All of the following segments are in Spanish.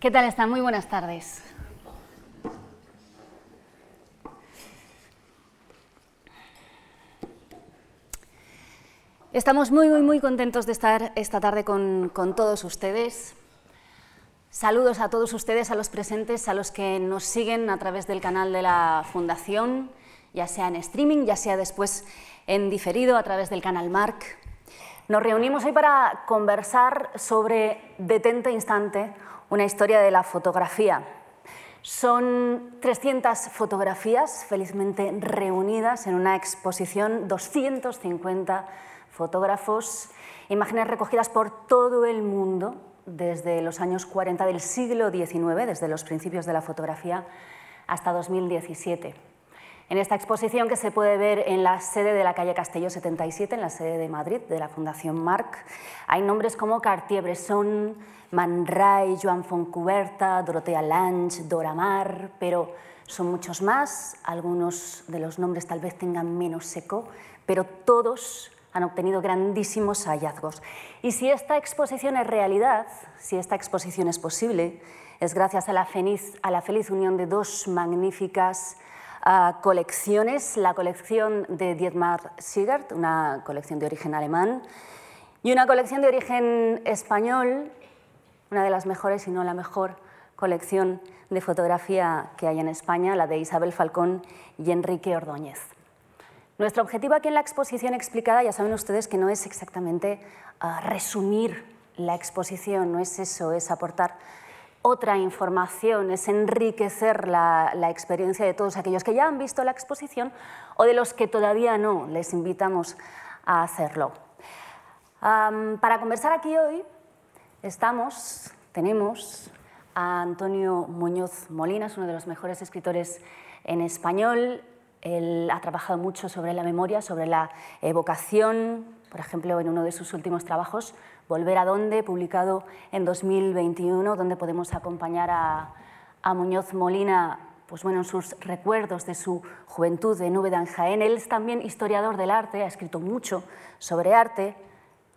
¿Qué tal están? Muy buenas tardes. Estamos muy, muy, muy contentos de estar esta tarde con, todos ustedes. Saludos a todos ustedes, a los presentes, a los que nos siguen a través del canal de la Fundación, ya sea en streaming, ya sea después en diferido a través del canal Marc. Nos reunimos hoy para conversar sobre Detente Instante, una historia de la fotografía. Son 300 fotografías felizmente reunidas en una exposición, 250 fotógrafos, imágenes recogidas por todo el mundo desde los años 40 del siglo XIX, desde los principios de la fotografía, hasta 2017. En esta exposición que se puede ver en la sede de la calle Castelló 77, en la sede de Madrid, de la Fundación Marc, hay nombres como Cartier-Bresson, Man Ray, Joan Foncuberta, Dorotea Lange, Dora Maar, pero son muchos más, algunos de los nombres tal vez tengan menos seco, pero todos han obtenido grandísimos hallazgos. Y si esta exposición es realidad, si esta exposición es posible, es gracias a la feliz, a la feliz unión de dos magníficas colecciones, la colección de Dietmar Siegert, una colección de origen alemán, y una colección de origen español, una de las mejores, y no la mejor colección de fotografía que hay en España, la de Isabel Falcón y Enrique Ordóñez. Nuestro objetivo aquí en la exposición explicada, ya saben ustedes que no es exactamente ah, resumir la exposición, no es eso, es aportar otra información, es enriquecer la, experiencia de todos aquellos que ya han visto la exposición o de los que todavía no, les invitamos a hacerlo. para conversar aquí hoy estamos, tenemos a Antonio Muñoz Molina, es uno de los mejores escritores en español, él ha trabajado mucho sobre la memoria, sobre la evocación, por ejemplo, en uno de sus últimos trabajos, Volver a dónde, publicado en 2021, donde podemos acompañar a, Muñoz Molina pues bueno, en sus recuerdos de su juventud de Nube en Jaén. Él es también historiador del arte, ha escrito mucho sobre arte.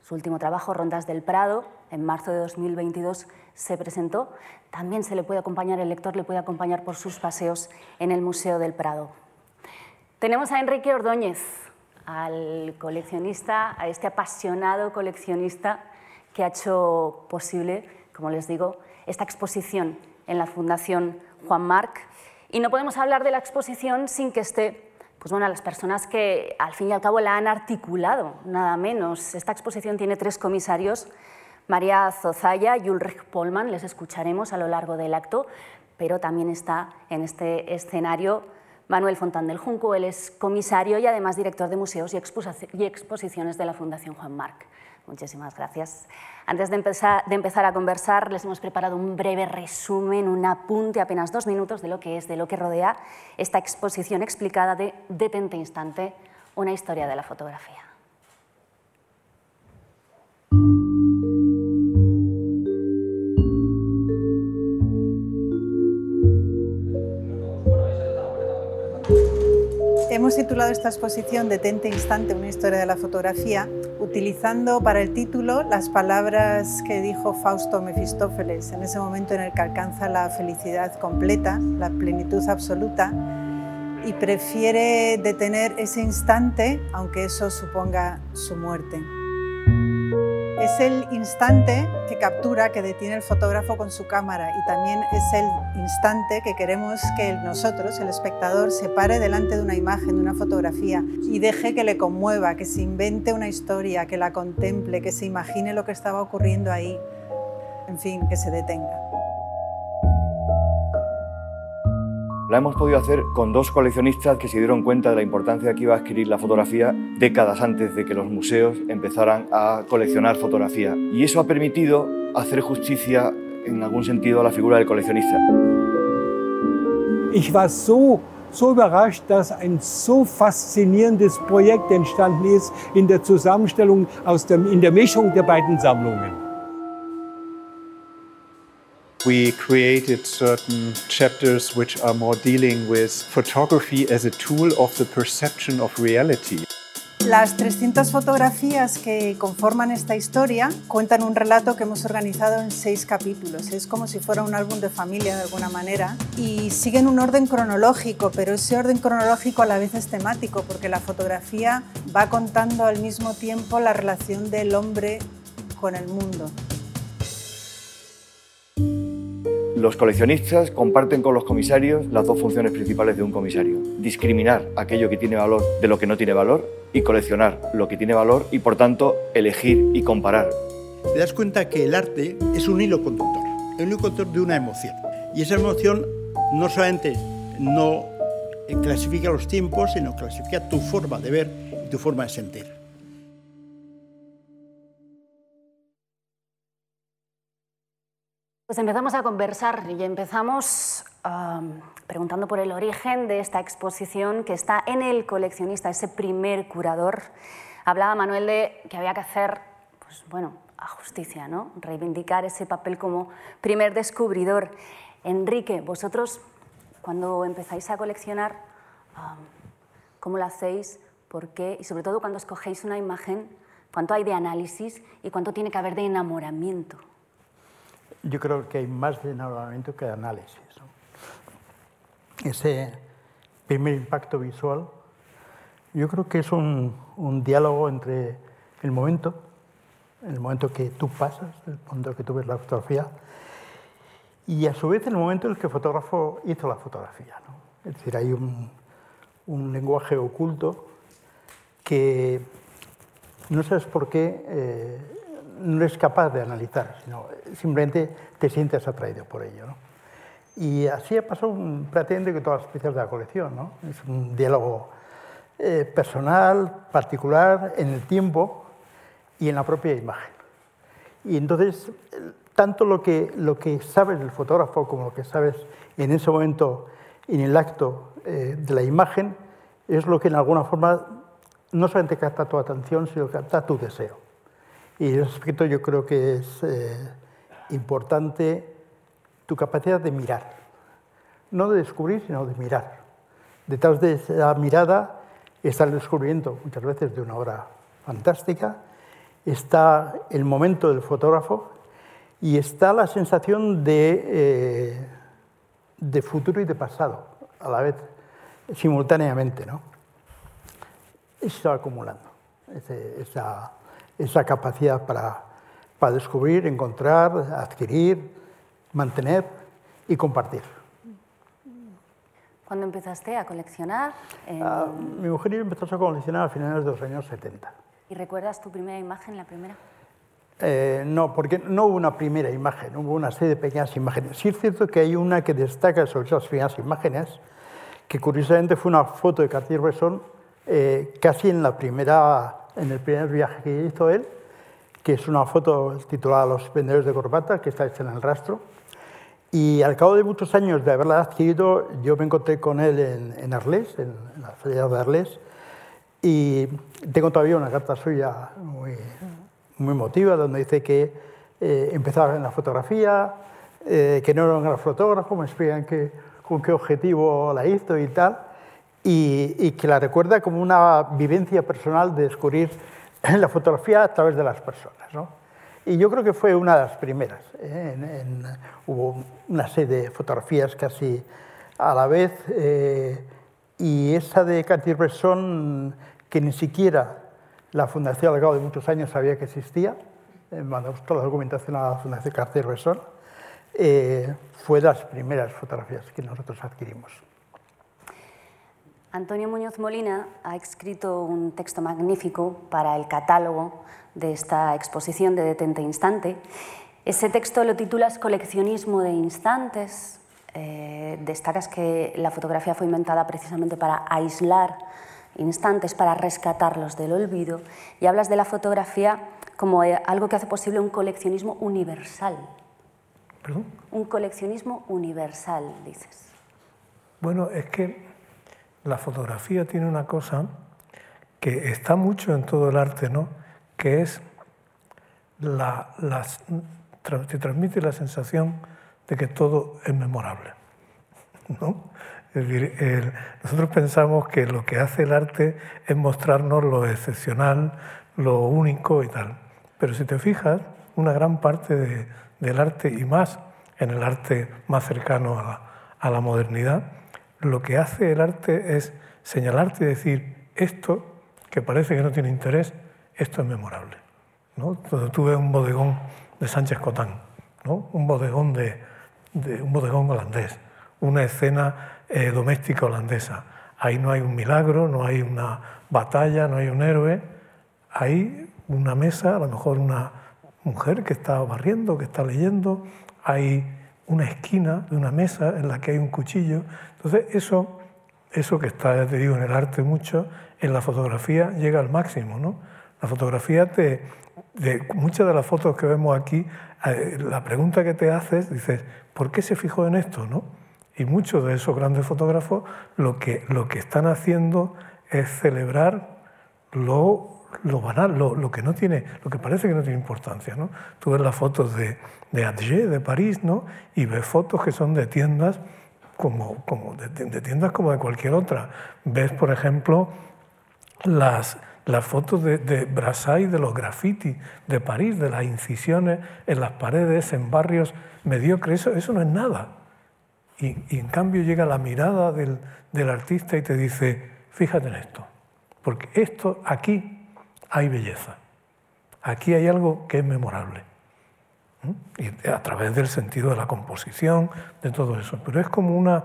Su último trabajo, Rondas del Prado, en marzo de 2022 se presentó. También se le puede acompañar, el lector le puede acompañar por sus paseos en el Museo del Prado. Tenemos a Enrique Ordóñez, al coleccionista, a este apasionado coleccionista que ha hecho posible, como les digo, esta exposición en la Fundación Juan Marc. Y no podemos hablar de la exposición sin que esté pues bueno, las personas que al fin y al cabo la han articulado, nada menos. Esta exposición tiene tres comisarios, María Zozaya y Ulrich Polman, les escucharemos a lo largo del acto, pero también está en este escenario Manuel Fontán del Junco, él es comisario y además director de museos y, exposiciones de la Fundación Juan Marc. Muchísimas gracias. Antes de empezar, de empezar, a conversar, les hemos preparado un breve resumen, un apunte, apenas dos minutos, de lo que es, de lo que rodea esta exposición explicada de Detente Instante, una historia de la fotografía. Hemos titulado esta exposición Detente Instante, una historia de la fotografía, utilizando para el título las palabras que dijo Fausto Mefistófeles en ese momento en el que alcanza la felicidad completa, la plenitud absoluta, y prefiere detener ese instante, aunque eso suponga su muerte. Es el instante que captura, que detiene el fotógrafo con su cámara y también es el instante que queremos que nosotros, el espectador, se pare delante de una imagen, de una fotografía y deje que le conmueva, que se invente una historia, que la contemple, que se imagine lo que estaba ocurriendo ahí, en fin, que se detenga. La hemos podido hacer con dos coleccionistas que se dieron cuenta de la importancia que iba a adquirir la fotografía décadas antes de que los museos empezaran a coleccionar fotografía. Y eso ha permitido hacer justicia en algún sentido a la figura del coleccionista. Ich war so so überrascht, dass ein so faszinierendes Projekt entstanden ist in der Zusammenstellung, aus dem, in der Mischung der beiden Sammlungen. We created certain chapters which are more dealing with photography as a tool of the perception of reality. Las 300 fotografías que conforman esta historia cuentan un relato que hemos organizado en seis capítulos. Es como si fuera un álbum de familia de alguna manera y siguen un orden cronológico, pero ese orden cronológico a la vez es temático porque la fotografía va contando al mismo tiempo la relación del hombre con el mundo. Los coleccionistas comparten con los comisarios las dos funciones principales de un comisario. Discriminar aquello que tiene valor de lo que no tiene valor y coleccionar lo que tiene valor y por tanto elegir y comparar. Te das cuenta que el arte es un hilo conductor, el hilo conductor de una emoción. Y esa emoción no solamente no clasifica los tiempos, sino clasifica tu forma de ver y tu forma de sentir. Pues empezamos a conversar y empezamos preguntando por el origen de esta exposición que está en el coleccionista, ese primer curador. Hablaba Manuel de que había que hacer, pues bueno, a justicia, ¿no? Reivindicar ese papel como primer descubridor. Enrique, vosotros cuando empezáis a coleccionar, ¿cómo lo hacéis? ¿Por qué? Y sobre todo cuando escogéis una imagen, ¿cuánto hay de análisis y cuánto tiene que haber de enamoramiento? Yo creo que hay más de enamoramiento que de análisis. Ese primer impacto visual, yo creo que es un, diálogo entre el momento, el momento que tú pasas, el momento que tú ves la fotografía, y a su vez el momento en el que el fotógrafo hizo la fotografía. Es decir, hay un, un, lenguaje oculto que no sabes por qué eh, no eres capaz de analizar, sino simplemente te sientes atraído por ello. ¿no? Y así ha pasado un, prácticamente con todas las piezas de la colección. ¿no? Es un diálogo eh, personal, particular, en el tiempo y en la propia imagen. Y entonces, tanto lo que, lo que sabes del fotógrafo como lo que sabes en ese momento, en el acto eh, de la imagen, es lo que en alguna forma no solamente capta tu atención, sino que capta tu deseo. Y en ese aspecto yo creo que es eh, importante tu capacidad de mirar. No de descubrir, sino de mirar. Detrás de esa mirada está el descubrimiento, muchas veces, de una obra fantástica, está el momento del fotógrafo y está la sensación de, eh, de futuro y de pasado, a la vez, simultáneamente. ¿no? Eso está acumulando, esa esa capacidad para, para descubrir, encontrar, adquirir, mantener y compartir. ¿Cuándo empezaste a coleccionar? Ah, mi mujer y yo empezamos a coleccionar a finales de los años 70. ¿Y recuerdas tu primera imagen, la primera? Eh, no, porque no hubo una primera imagen, hubo una serie de pequeñas imágenes. Sí es cierto que hay una que destaca sobre esas primeras imágenes, que curiosamente fue una foto de Cartier-Bresson eh, casi en la primera en el primer viaje que hizo él, que es una foto titulada Los vendedores de corbata, que está hecha en el rastro. Y al cabo de muchos años de haberla adquirido, yo me encontré con él en, en Arles, en, la feria de Arles, y tengo todavía una carta suya muy, muy emotiva, donde dice que eh, empezaba en la fotografía, eh, que no era un gran fotógrafo, me explican que, con qué objetivo la hizo y tal y, que la recuerda como una vivencia personal de descubrir la fotografía a través de las personas. ¿no? Y yo creo que fue una de las primeras. ¿eh? hubo una serie de fotografías casi a la vez eh, y esa de Cartier-Bresson que ni siquiera la Fundación al cabo de muchos años sabía que existía, eh, mandamos toda la documentación a la Fundación Cartier-Bresson, fue de las primeras fotografías que nosotros adquirimos. Antonio Muñoz Molina ha escrito un texto magnífico para el catálogo de esta exposición de Detente Instante. Ese texto lo titulas Coleccionismo de Instantes. Eh, destacas que la fotografía fue inventada precisamente para aislar instantes, para rescatarlos del olvido, y hablas de la fotografía como eh, algo que hace posible un coleccionismo universal. ¿Perdón? Un coleccionismo universal, dices. Bueno, es que la fotografía tiene una cosa que está mucho en todo el arte, ¿no? que es la, te transmite la sensación de que todo es memorable. ¿no? Es decir, nosotros pensamos que lo que hace el arte es mostrarnos lo excepcional, lo único y tal. Pero si te fijas, una gran parte del arte, y más en el arte más cercano la, a la modernidad, lo que hace el arte es señalarte y decir, esto, que parece que no tiene interés, esto es memorable. ¿no? Cuando tú ves un bodegón de Sánchez Cotán, ¿no? un, bodegón de, un bodegón holandés, una escena eh, doméstica holandesa. Ahí no hay un milagro, no hay una batalla, no hay un héroe. Hay una mesa, a lo mejor una mujer que está barriendo, que está leyendo. Hay una esquina de una mesa en la que hay un cuchillo. Entonces, eso, eso que está, ya te digo, en el arte mucho, en la fotografía llega al máximo. ¿no? La fotografía de muchas de las fotos que vemos aquí, eh, la pregunta que te haces, dices, ¿por qué se fijó en esto? ¿no? Y muchos de esos grandes fotógrafos lo que, lo que están haciendo es celebrar lo, lo banal, lo, que no tiene, lo que parece que no tiene importancia. ¿no? Tú ves las fotos de, de de París, ¿no? y ves fotos que son de tiendas como, como de, de tiendas como de cualquier otra. Ves, por ejemplo, las, las fotos de, de Brassai, de los grafitis de París, de las incisiones en las paredes, en barrios mediocres, eso, eso no es nada. Y, y, en cambio llega la mirada del, del artista y te dice, fíjate en esto, porque esto aquí hay belleza, aquí hay algo que es memorable. Y a través del sentido de la composición, de todo eso. Pero es como una,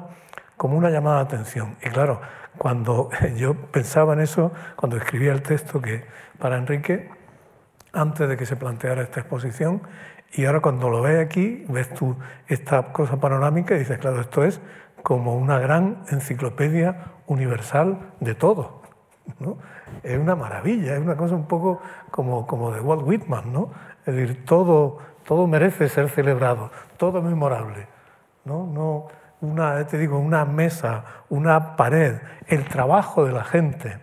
como una llamada de atención. Y claro, cuando yo pensaba en eso, cuando escribía el texto que para Enrique, antes de que se planteara esta exposición, y ahora cuando lo ves aquí, ves tú esta cosa panorámica y dices, claro, esto es como una gran enciclopedia universal de todo. ¿no? Es una maravilla, es una cosa un poco como, como de Walt Whitman, ¿no? Es decir, todo, todo merece ser celebrado, todo es memorable. ¿no? No, una, te digo, una mesa, una pared, el trabajo de la gente.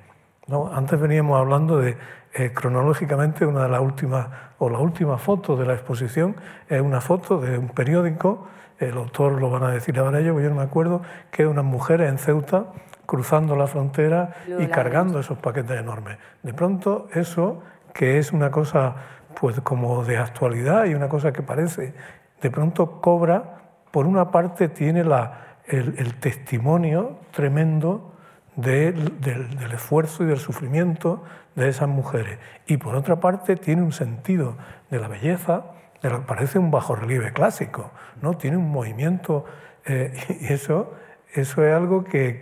¿no? Antes veníamos hablando de, eh, cronológicamente, una de las últimas, o la última foto de la exposición es una foto de un periódico, el autor lo van a decir ahora ellos, yo no me acuerdo, que unas mujeres en Ceuta cruzando la frontera y cargando esos paquetes enormes. De pronto eso, que es una cosa pues como de actualidad y una cosa que parece, de pronto cobra por una parte tiene la, el, el, testimonio tremendo de, del, del, esfuerzo y del sufrimiento de esas mujeres. Y por otra parte tiene un sentido de la belleza, de lo que parece un bajo relieve clásico, ¿no? tiene un movimiento eh, y eso, eso es algo que,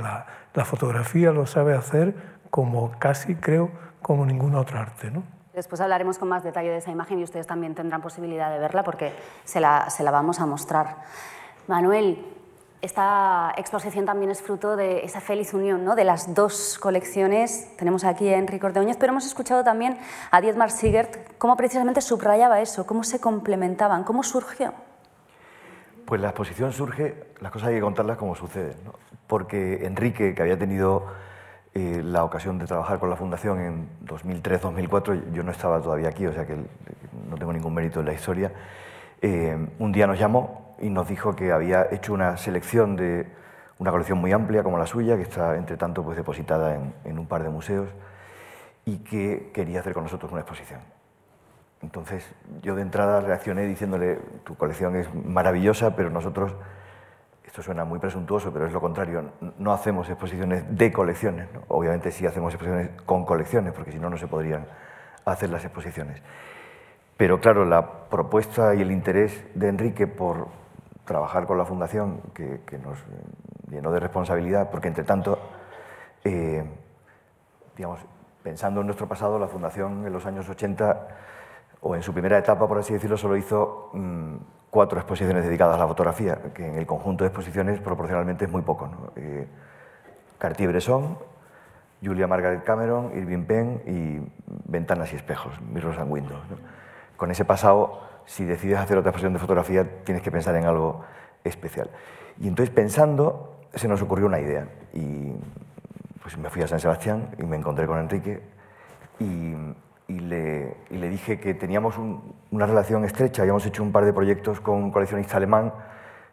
la, fotografía lo sabe hacer como casi creo como ninguna otra arte. ¿no? Después hablaremos con más detalle de esa imagen y ustedes también tendrán posibilidad de verla porque se la, vamos a mostrar. Manuel, esta exposición también es fruto de esa feliz unión ¿no? de las dos colecciones. Tenemos aquí a Enrique Ordeoñez, pero hemos escuchado también a Dietmar Siegert cómo precisamente subrayaba eso, cómo se complementaban, cómo surgió. Pues la exposición surge, las cosas hay que contarlas como suceden, ¿no? porque Enrique, que había tenido eh, la ocasión de trabajar con la Fundación en 2003-2004, yo no estaba todavía aquí, o sea que no tengo ningún mérito en la historia, eh, un día nos llamó y nos dijo que había hecho una selección de una colección muy amplia como la suya, que está entre tanto pues, depositada en, en un par de museos, y que quería hacer con nosotros una exposición. Entonces yo de entrada reaccioné diciéndole, tu colección es maravillosa, pero nosotros esto suena muy presuntuoso, pero es lo contrario, no hacemos exposiciones de colecciones, obviamente sí hacemos exposiciones con colecciones, porque si no, no se podrían hacer las exposiciones. Pero claro, la propuesta y el interés de Enrique por trabajar con la Fundación, que, que nos llenó de responsabilidad, porque entre tanto, eh, digamos, pensando en nuestro pasado, la Fundación en los años 80, o en su primera etapa, por así decirlo, solo hizo mmm, cuatro exposiciones dedicadas a la fotografía, que en el conjunto de exposiciones proporcionalmente es muy poco. ¿no? Eh, Cartier-Bresson, Julia Margaret Cameron, Irving Penn y Ventanas y Espejos, Mirrors and Windows. ¿no? Con ese pasado, si decides hacer otra exposición de fotografía, tienes que pensar en algo especial. Y entonces, pensando, se nos ocurrió una idea. Y pues me fui a San Sebastián y me encontré con Enrique y y le, y le, dije que teníamos un, una relación estrecha, habíamos hecho un par de proyectos con un coleccionista alemán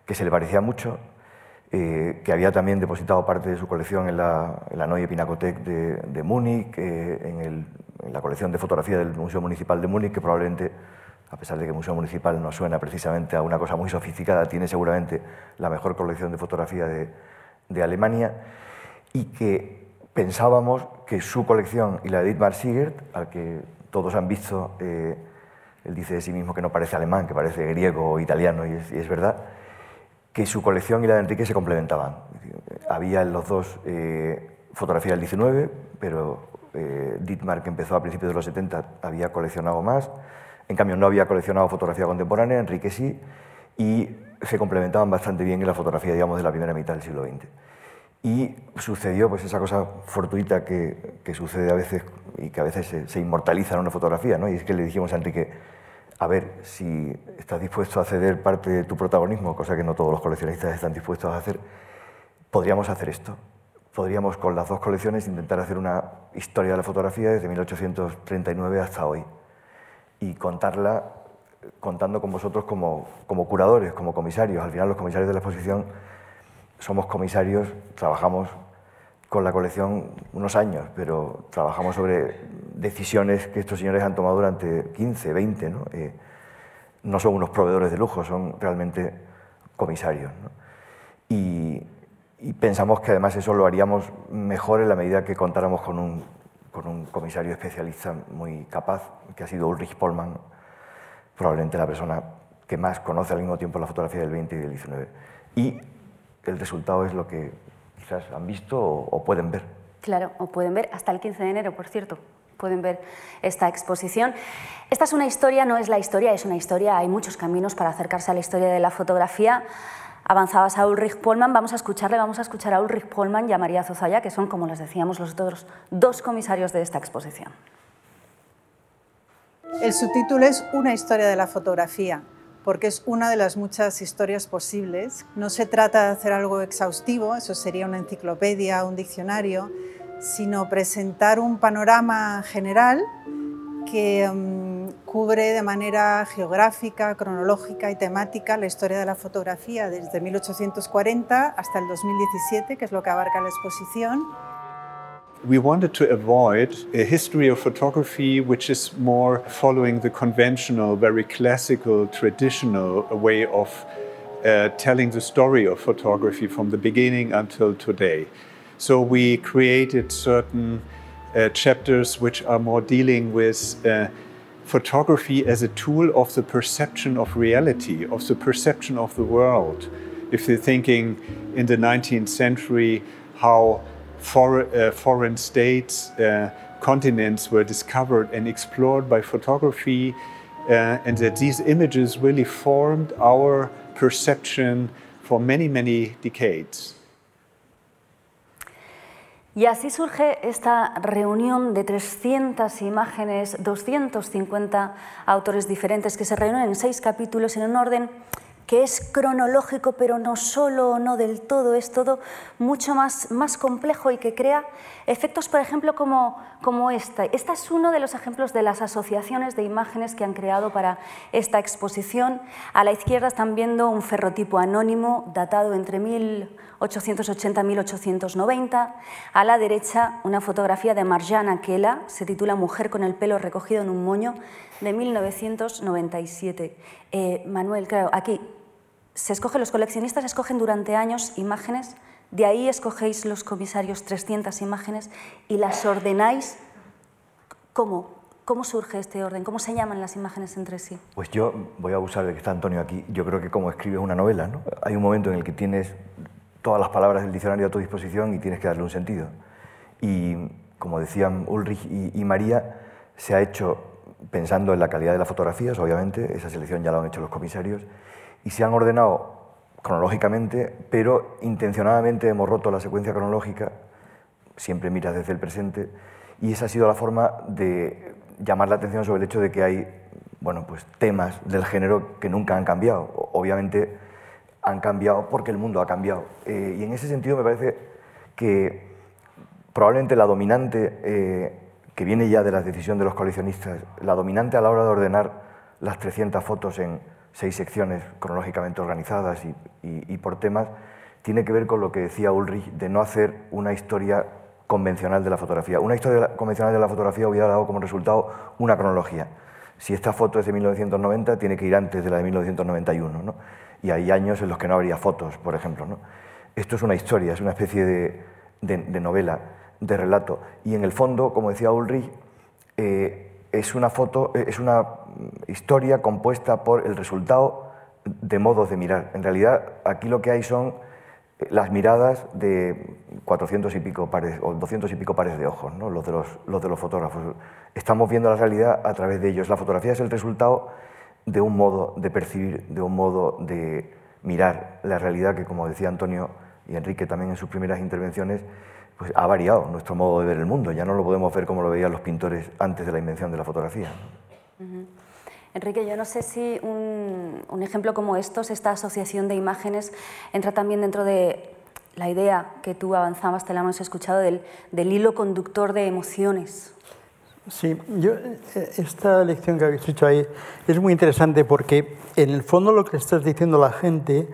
que se le parecía mucho eh, que había también depositado parte de su colección en la, en la Neue Pinakothek de, de Múnich, eh, en, en, la colección de fotografía del Museo Municipal de Múnich, que probablemente, a pesar de que el Museo Municipal no suena precisamente a una cosa muy sofisticada, tiene seguramente la mejor colección de fotografía de, de Alemania, y que pensábamos que su colección y la de Dietmar Siegert, al que todos han visto, eh, él dice de sí mismo que no parece alemán, que parece griego o italiano, y es, verdad, que su colección y la de Enrique se complementaban. Había en los dos eh, fotografía del 19, pero eh, Dietmar, que empezó a principios de los 70, había coleccionado más. En cambio, no había coleccionado fotografía contemporánea, Enrique sí, y se complementaban bastante bien en la fotografía, digamos, de la primera mitad del siglo XX. Y sucedió pues, esa cosa fortuita que, sucede a veces y que a veces se, se, inmortaliza en una fotografía, ¿no? y es que le dijimos a Enrique, a ver si estás dispuesto a ceder parte de tu protagonismo, cosa que no todos los coleccionistas están dispuestos a hacer, podríamos hacer esto. Podríamos con las dos colecciones intentar hacer una historia de la fotografía desde 1839 hasta hoy y contarla contando con vosotros como, como curadores, como comisarios. Al final los comisarios de la exposición somos comisarios, trabajamos con la colección unos años, pero trabajamos sobre decisiones que estos señores han tomado durante 15, 20. ¿no? Eh, no son unos proveedores de lujo, son realmente comisarios. ¿no? Y, y, pensamos que además eso lo haríamos mejor en la medida que contáramos con un, con un comisario especialista muy capaz, que ha sido Ulrich Pollmann, probablemente la persona que más conoce al mismo tiempo la fotografía del 20 y del 19. Y el resultado es lo que quizás han visto o, o pueden ver. Claro, o pueden ver hasta el 15 de enero, por cierto pueden ver esta exposición. Esta es una historia, no es la historia, es una historia, hay muchos caminos para acercarse a la historia de la fotografía. Avanzabas a Ulrich Pollmann, vamos a escucharle, vamos a escuchar a Ulrich Pollmann y a María Zozaya, que son, como les decíamos, los otros dos comisarios de esta exposición. El subtítulo es Una historia de la fotografía, porque es una de las muchas historias posibles. No se trata de hacer algo exhaustivo, eso sería una enciclopedia, un diccionario, sino presentar un panorama general que um, cubre de manera geográfica, cronológica y temática la historia de la fotografía desde 1840 hasta el 2017, que es lo que abarca la exposición. We wanted to avoid a history of photography which is more following the conventional, very classical, traditional way of uh, telling the story of photography from the beginning until today. So we created certain uh, chapters which are more dealing with uh, photography as a tool of the perception of reality, of the perception of the world. If you're thinking in the 19th century, how for, uh, foreign states, uh, continents were discovered and explored by photography, uh, and that these images really formed our perception for many, many decades. Y así surge esta reunión de 300 imágenes, 250 autores diferentes que se reúnen en seis capítulos en un orden que es cronológico, pero no solo, no del todo, es todo mucho más, más complejo y que crea efectos, por ejemplo, como, como esta. Este es uno de los ejemplos de las asociaciones de imágenes que han creado para esta exposición. A la izquierda están viendo un ferrotipo anónimo datado entre 1880-1890. A la derecha, una fotografía de Marjana Kela, se titula Mujer con el pelo recogido en un moño, de 1997. Eh, Manuel, claro, aquí se escoge, los coleccionistas escogen durante años imágenes, de ahí escogéis los comisarios 300 imágenes y las ordenáis. ¿Cómo? ¿Cómo surge este orden? ¿Cómo se llaman las imágenes entre sí? Pues yo voy a abusar de que está Antonio aquí. Yo creo que como escribes una novela, ¿no? hay un momento en el que tienes todas las palabras del diccionario a tu disposición y tienes que darle un sentido. Y como decían Ulrich y, y María, se ha hecho pensando en la calidad de las fotografías, obviamente, esa selección ya lo han hecho los comisarios, y se han ordenado cronológicamente, pero intencionadamente hemos roto la secuencia cronológica, siempre miras desde el presente, y esa ha sido la forma de llamar la atención sobre el hecho de que hay bueno, pues, temas del género que nunca han cambiado. Obviamente han cambiado porque el mundo ha cambiado. Eh, y en ese sentido me parece que probablemente la dominante, eh, que viene ya de la decisión de los coleccionistas, la dominante a la hora de ordenar las 300 fotos en seis secciones cronológicamente organizadas y, por temas, tiene que ver con lo que decía Ulrich de no hacer una historia convencional de la fotografía. Una historia convencional de la fotografía hubiera dado como resultado una cronología. Si esta foto es de 1990, tiene que ir antes de la de 1991. ¿no? Y hay años en los que no habría fotos, por ejemplo. ¿no? Esto es una historia, es una especie de, de, novela, de relato. Y en el fondo, como decía Ulrich, eh, es una foto, es una historia compuesta por el resultado de modos de mirar. En realidad, aquí lo que hay son las miradas de 400 y pico pares o 200 y pico pares de ojos, ¿no? los, de los, los, de los fotógrafos. Estamos viendo la realidad a través de ellos. La fotografía es el resultado de un modo de percibir, de un modo de mirar la realidad que, como decía Antonio y Enrique también en sus primeras intervenciones, pues ha variado nuestro modo de ver el mundo. Ya no lo podemos ver como lo veían los pintores antes de la invención de la fotografía. Enrique, yo no sé si un, ejemplo como estos, esta asociación de imágenes, entra también dentro de la idea que tú avanzabas, te la hemos escuchado, del, hilo conductor de emociones. Sí, yo, eh, esta lección que habéis hecho ahí es muy interesante porque en el fondo lo que estás diciendo la gente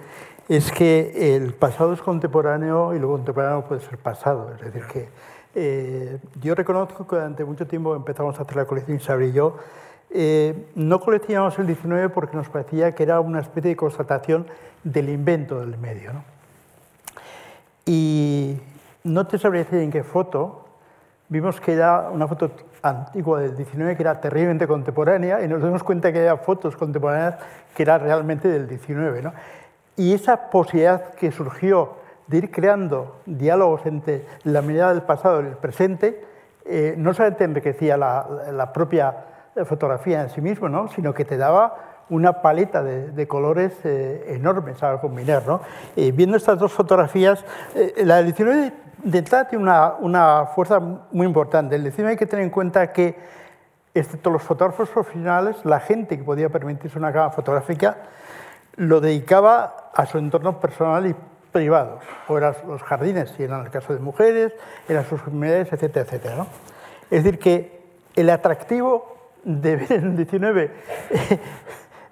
es que el pasado es contemporáneo y lo contemporáneo puede ser pasado. Es decir, que eh, yo reconozco que durante mucho tiempo empezamos a hacer la colección Isabel y yo, eh, no coleccionamos el 19 porque nos parecía que era una especie de constatación del invento del medio. Y no te sabría decir en qué foto, vimos que era una foto antigua del 19 que era terriblemente contemporánea y nos dimos cuenta que había fotos contemporáneas que eran realmente del 19. Y esa posibilidad que surgió de ir creando diálogos entre la mirada del pasado y el presente, eh, no solamente enriquecía la, la propia fotografía en sí mismo, ¿no? sino que te daba una paleta de, colores eh, enormes a combinar. ¿no? Eh, viendo estas dos fotografías, eh, la del 19 de entrada tiene una, una, fuerza muy importante. El 19 hay que tener en cuenta que, excepto los fotógrafos profesionales, la gente que podía permitirse una cámara fotográfica lo dedicaba a su entorno personal y privado, o eran los jardines, si eran el caso de mujeres, eran sus comunidades, etcétera, etcétera. ¿no? Es decir, que el atractivo de ver en el 19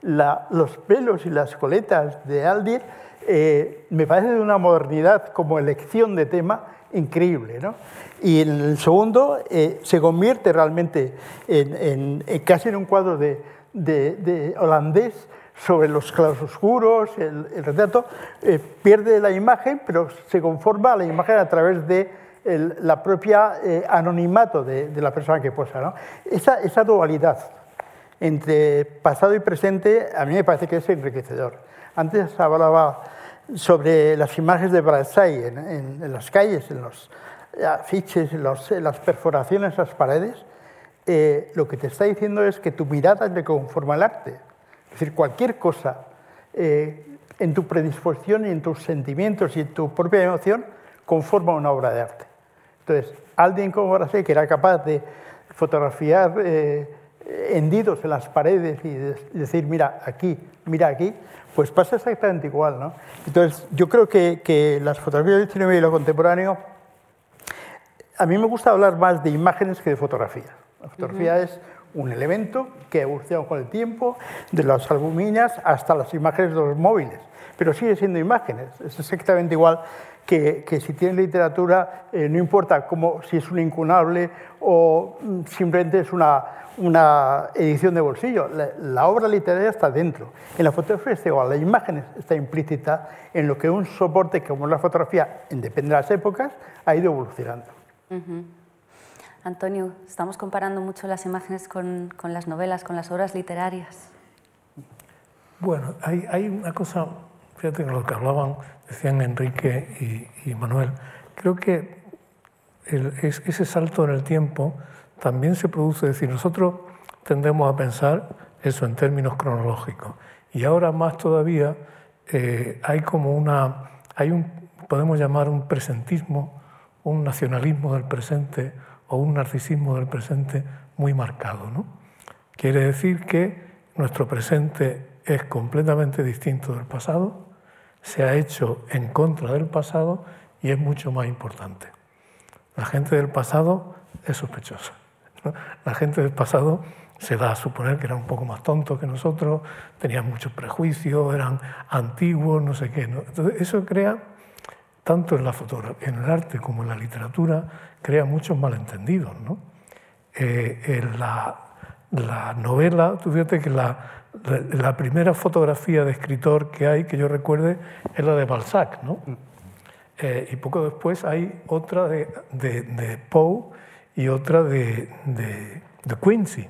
los pelos y las coletas de Aldir, eh, me parece de una modernidad como elección de tema increíble. ¿no? Y en el segundo eh, se convierte realmente en, casi en un cuadro de, holandés sobre los claroscuros, el, el retrato, eh, pierde la imagen, pero se conforma la imagen a través de la propia eh, anonimato de, la persona que posa. Esa, esa, dualidad entre pasado y presente a mí me parece que es enriquecedor. Antes hablaba sobre las imágenes de Brassai en, en, las calles, en los afiches, en, las perforaciones, en las paredes. Eh, lo que te está diciendo es que tu mirada de conforma al arte. Es decir, cualquier cosa eh, en tu predisposición y en tus sentimientos y en tu propia emoción conforma una obra de arte. Entonces, alguien como Brassai, que era capaz de fotografiar eh, hendidos en las paredes y decir, mira aquí, mira aquí, pues pasa exactamente igual. ¿no? Entonces, yo creo que, las fotografías del cine y lo contemporáneo, a mí me gusta hablar más de imágenes que de fotografía. La fotografía es un elemento que ha evolucionado con el tiempo, de las albuminas hasta las imágenes de los móviles, pero sigue siendo imágenes. Es exactamente igual que, si tiene literatura, eh, no importa cómo, si es un incunable o mm, simplemente es una, una edición de bolsillo, la, obra literaria está dentro. En la fotografía está igual, la imagen está implícita en lo que un soporte como la fotografía, depende de las épocas, ha ido evolucionando. Antonio, estamos comparando mucho las imágenes con, con, las novelas, con las obras literarias. Bueno, hay, hay una cosa, fíjate que que hablaban decían Enrique y, Manuel, creo que ese salto en el tiempo también se produce, es decir, nosotros tendemos a pensar eso en términos cronológicos y ahora más todavía eh, hay como una, hay un, podemos llamar un presentismo, un nacionalismo del presente o un narcisismo del presente muy marcado. ¿no? Quiere decir que nuestro presente es completamente distinto del pasado, se ha hecho en contra del pasado y es mucho más importante. La gente del pasado es sospechosa. La gente del pasado se da a suponer que era un poco más tonto que nosotros, tenían muchos prejuicios, eran antiguos, no sé qué. Entonces, eso crea tanto en, la en el arte como en la literatura, crea muchos malentendidos. Eh, la, la, novela, tú fíjate que la, la, primera fotografía de escritor que hay, que yo recuerde, es la de Balzac. ¿no? Eh, y poco después hay otra de, de, de Poe y otra de, de, Quincy.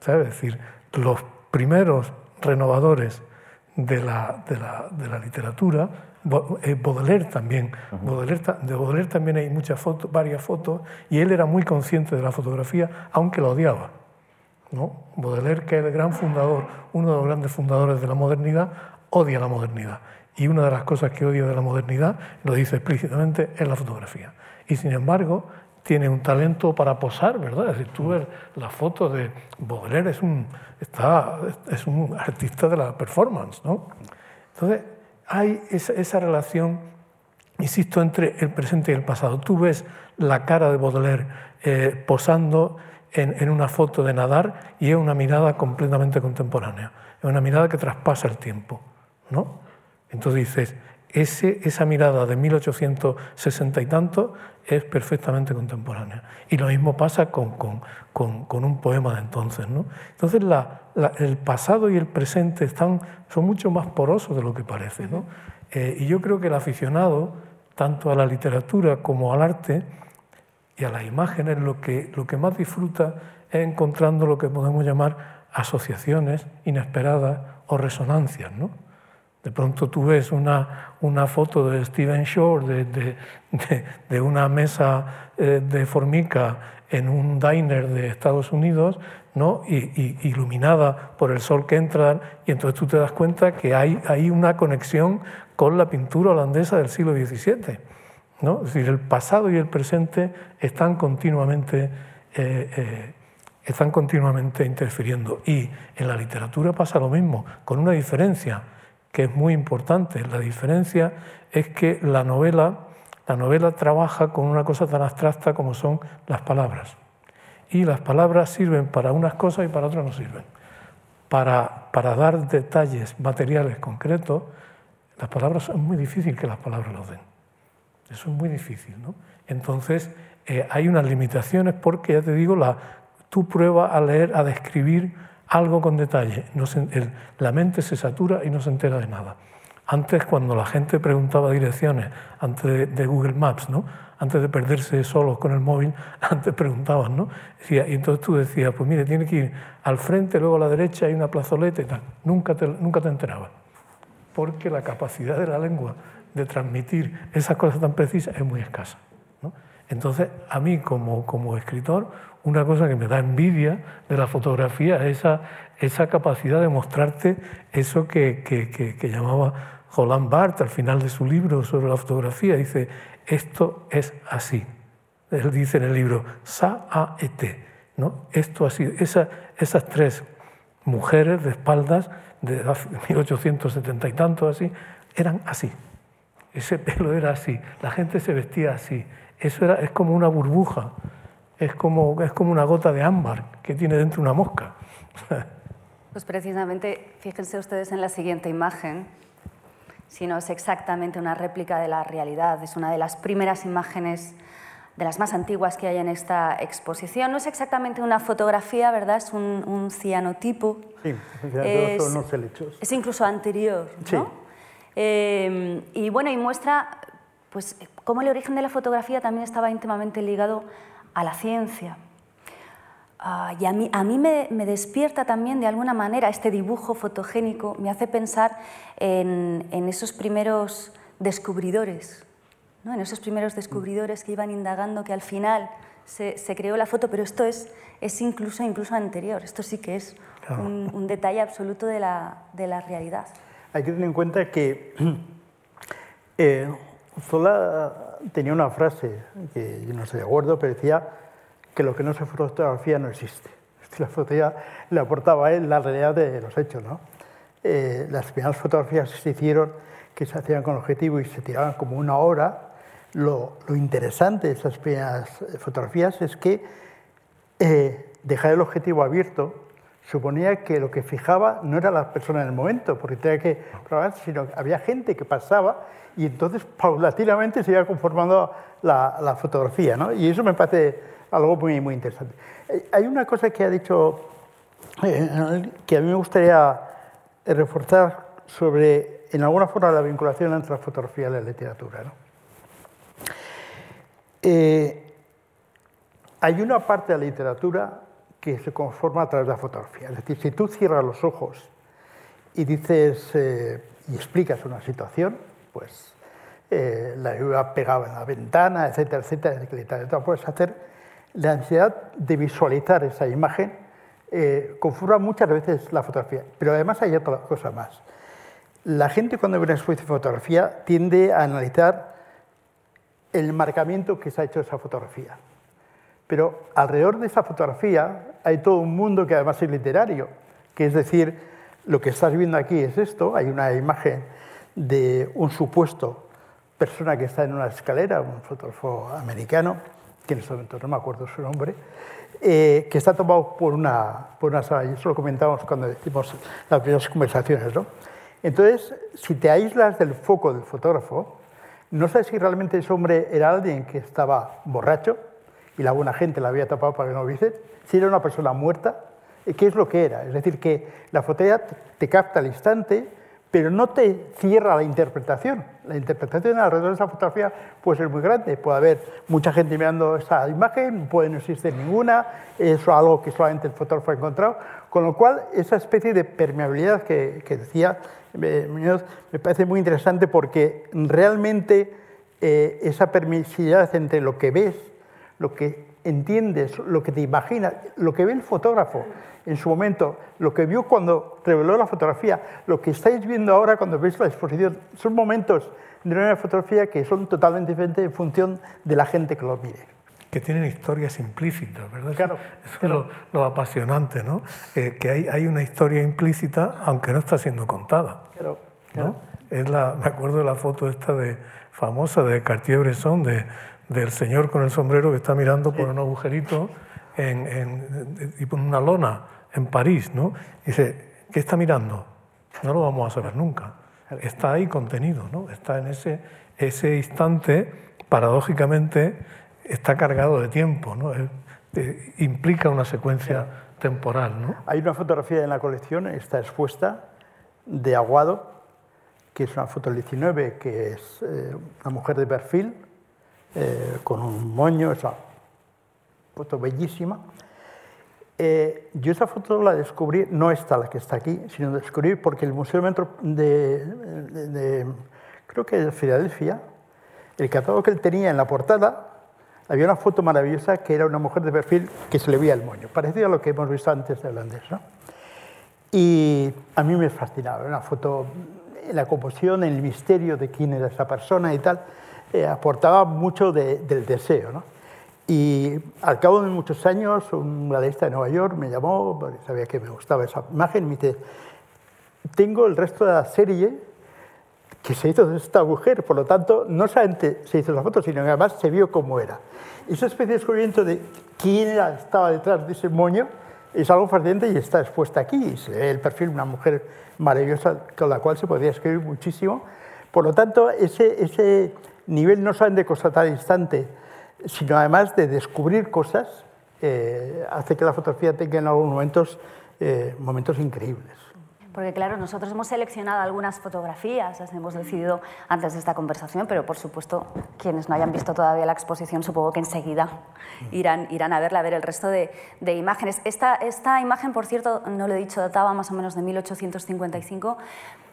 ¿sabes? Es decir, los primeros renovadores de la, de la, de la literatura, eh, Baudelaire también. Baudelaire, de Baudelaire también hay muchas fotos, varias fotos, y él era muy consciente de la fotografía, aunque la odiaba. ¿No? Baudelaire, que es el gran fundador, uno de los grandes fundadores de la modernidad, odia la modernidad. Y una de las cosas que odia de la modernidad, lo dice explícitamente, es la fotografía. Y sin embargo, tiene un talento para posar, ¿verdad? Es decir, tú ves las fotos de Baudelaire, es un, está, es un artista de la performance, ¿no? Entonces, hay esa, relación, insisto, entre el presente y el pasado. Tú ves la cara de Baudelaire eh, posando en, en, una foto de nadar y es una mirada completamente contemporánea, es una mirada que traspasa el tiempo, ¿no? Entonces dices, ese, esa mirada de 1860 y tanto es perfectamente contemporánea. Y lo mismo pasa con, con, con, un poema de entonces. ¿no? Entonces la, el pasado y el presente están, son mucho más porosos de lo que parece. ¿no? Eh, y yo creo que el aficionado, tanto a la literatura como al arte y a las imágenes, lo que, lo que más disfruta es encontrando lo que podemos llamar asociaciones inesperadas o resonancias. ¿no? De pronto tú ves una, una foto de Steven Shore de, de, una mesa eh, de formica en un diner de Estados Unidos, ¿no? Y, iluminada por el sol que entra, y entonces tú te das cuenta que hay, hay una conexión con la pintura holandesa del siglo XVII. ¿No? Es decir, el pasado y el presente están continuamente, eh, eh, están continuamente interfiriendo. Y en la literatura pasa lo mismo, con una diferencia que es muy importante. La diferencia es que la novela, la novela trabaja con una cosa tan abstracta como son las palabras. Y las palabras sirven para unas cosas y para otras no sirven. Para, para dar detalles materiales concretos, las palabras es muy difícil que las palabras los den. Eso es muy difícil. ¿no? Entonces, eh, hay unas limitaciones porque, ya te digo, la, tú pruebas a leer, a describir algo con detalle. la mente se satura y no se entera de nada. Antes, cuando la gente preguntaba direcciones, antes de, Google Maps, ¿no? antes de perderse solos con el móvil, antes preguntaban, ¿no? y entonces tú decías, pues mire, tiene que ir al frente, luego a la derecha hay una plazoleta y tal. Nunca te, nunca te enterabas, porque la capacidad de la lengua de transmitir esas cosas tan precisas es muy escasa. Entonces, a mí como, como escritor, una cosa que me da envidia de la fotografía es esa, esa capacidad de mostrarte eso que, que, llamaba Roland Barthes al final de su libro sobre la fotografía. Dice, esto es así. Él dice en el libro, sa a et ¿no? Esto así. Esa, esas tres mujeres de espaldas de 1870 y tanto así, eran así. Ese pelo era así, la gente se vestía así. Eso era, es como una burbuja es como, es como una gota de ámbar que tiene dentro una mosca. Pues precisamente, fíjense ustedes en la siguiente imagen, si no es exactamente una réplica de la realidad, es una de las primeras imágenes de las más antiguas que hay en esta exposición. No es exactamente una fotografía, ¿verdad? Es un, cianotipo. Sí, es, son unos helechos. Es incluso anterior, ¿no? Eh, y bueno, y muestra pues, cómo el origen de la fotografía también estaba íntimamente ligado a la ciencia. Ah, y a mí, a mí me, despierta también de alguna manera este dibujo fotogénico, me hace pensar en, esos primeros descubridores, ¿no? en esos primeros descubridores que iban indagando que al final se, creó la foto, pero esto es, es incluso, incluso anterior, esto sí que es un, detalle absoluto de la, de la, realidad. Hay que tener en cuenta que eh, Zola tenía una frase que yo no estoy de acuerdo, pero decía que lo que no se fotografía no existe. La fotografía le aportaba a él la realidad de los hechos. ¿no? Eh, las primeras fotografías que se hicieron, que se hacían con objetivo y se tiraban como una hora, lo, lo interesante de esas primeras fotografías es que eh, dejar el objetivo abierto suponía que lo que fijaba no era la persona en el momento, porque tenía que probar, sino que había gente que pasaba y entonces paulatinamente se iba conformando la, fotografía. ¿no? Y eso me parece algo muy, muy interesante. Eh, Hay una cosa que ha dicho eh, que a mí me gustaría reforzar sobre, en alguna forma, la vinculación entre la fotografía y la literatura. Eh, hay una parte de la literatura que se conforma a través de la fotografía. Es decir, si tú cierras los ojos y dices eh, y explicas una situación, pues eh, la lluvia pegaba en la ventana, etcétera, etcétera, etcétera, etcétera, puedes hacer la necesidad de visualizar esa imagen eh, conforma muchas veces la fotografía. Pero además hay otra cosa más. La gente cuando ve una exposición de fotografía tiende a analizar el marcamiento que se ha hecho esa fotografía. Pero alrededor de esa fotografía hay todo un mundo que además es literario, que es decir, lo que estás viendo aquí es esto, hay una imagen de un supuesto persona que está en una escalera, un fotógrafo americano, que en este momento no me acuerdo su nombre, eh, que está tomado por una, por una sala, y eso lo comentamos cuando decimos las primeras conversaciones. ¿no? Entonces, si te aíslas del foco del fotógrafo, no sabes si realmente ese hombre era alguien que estaba borracho y la buena gente la había tapado para que no lo viese, si era una persona muerta, ¿qué es lo que era? Es decir, que la fotografía te capta al instante, pero no te cierra la interpretación. La interpretación alrededor de esa fotografía puede ser muy grande. Puede haber mucha gente mirando esa imagen, puede no existir ninguna, es algo que solamente el fotógrafo ha encontrado. Con lo cual, esa especie de permeabilidad que, que decía eh, Muñoz me parece muy interesante porque realmente eh, esa permisividad entre lo que ves, lo que entiendes, lo que te imaginas, lo que ve el fotógrafo en su momento, lo que vio cuando reveló la fotografía, lo que estáis viendo ahora cuando veis la exposición, son momentos de una fotografía que son totalmente diferentes en función de la gente que lo mire. que tienen historias implícitas, ¿verdad? Claro, Eso es lo, lo apasionante, ¿no? Eh, que hay, hay una historia implícita aunque no está siendo contada. Claro, ¿no? Es la, me acuerdo de la foto esta de, famosa de Cartier-Bresson, de, del señor con el sombrero que está mirando por un agujerito en, en, y por una lona en París, ¿no? Y dice, ¿qué está mirando? No lo vamos a saber nunca. Está ahí contenido, ¿no? Está en ese, ese instante, paradójicamente, está cargado de tiempo, ¿no? Es- eh, implica una secuencia temporal, ¿no? Hay una fotografía en la colección, está expuesta, de Aguado, que es una foto del 19, que es eh, una mujer de perfil, eh, con un moño, es una foto bellísima. Eh, yo esa foto la descubrí, no esta la que está aquí, sino descubrí porque el Museo de, de- de- creo que de Filadelfia, el catálogo que él tenía en la portada, había una foto maravillosa que era una mujer de perfil que se le veía el moño, parecido a lo que hemos visto antes de holandés. ¿no? Y a mí me fascinaba, una foto, la composición, el misterio de quién era esa persona y tal, eh, aportaba mucho de- del deseo. ¿no? Y al cabo de muchos años, un galerista de Nueva York me llamó, porque sabía que me gustaba esa imagen, y me dice, tengo el resto de la serie que se hizo de esta mujer, por lo tanto, no solamente se hizo la foto, sino que además se vio cómo era. Esa especie de descubrimiento de quién estaba detrás de ese moño es algo fascinante y está expuesta aquí. Y Se ve el perfil de una mujer maravillosa con la cual se podría escribir muchísimo. Por lo tanto, ese, ese nivel no solamente de constatar instante, sino además de descubrir cosas, eh, hace que la fotografía tenga en algunos momentos, eh, momentos increíbles. Porque claro, nosotros hemos seleccionado algunas fotografías, las hemos decidido antes de esta conversación, pero por supuesto, quienes no hayan visto todavía la exposición, supongo que enseguida irán, irán a verla, a ver el resto de, de imágenes. Esta, esta imagen, por cierto, no lo he dicho, databa más o menos de 1855.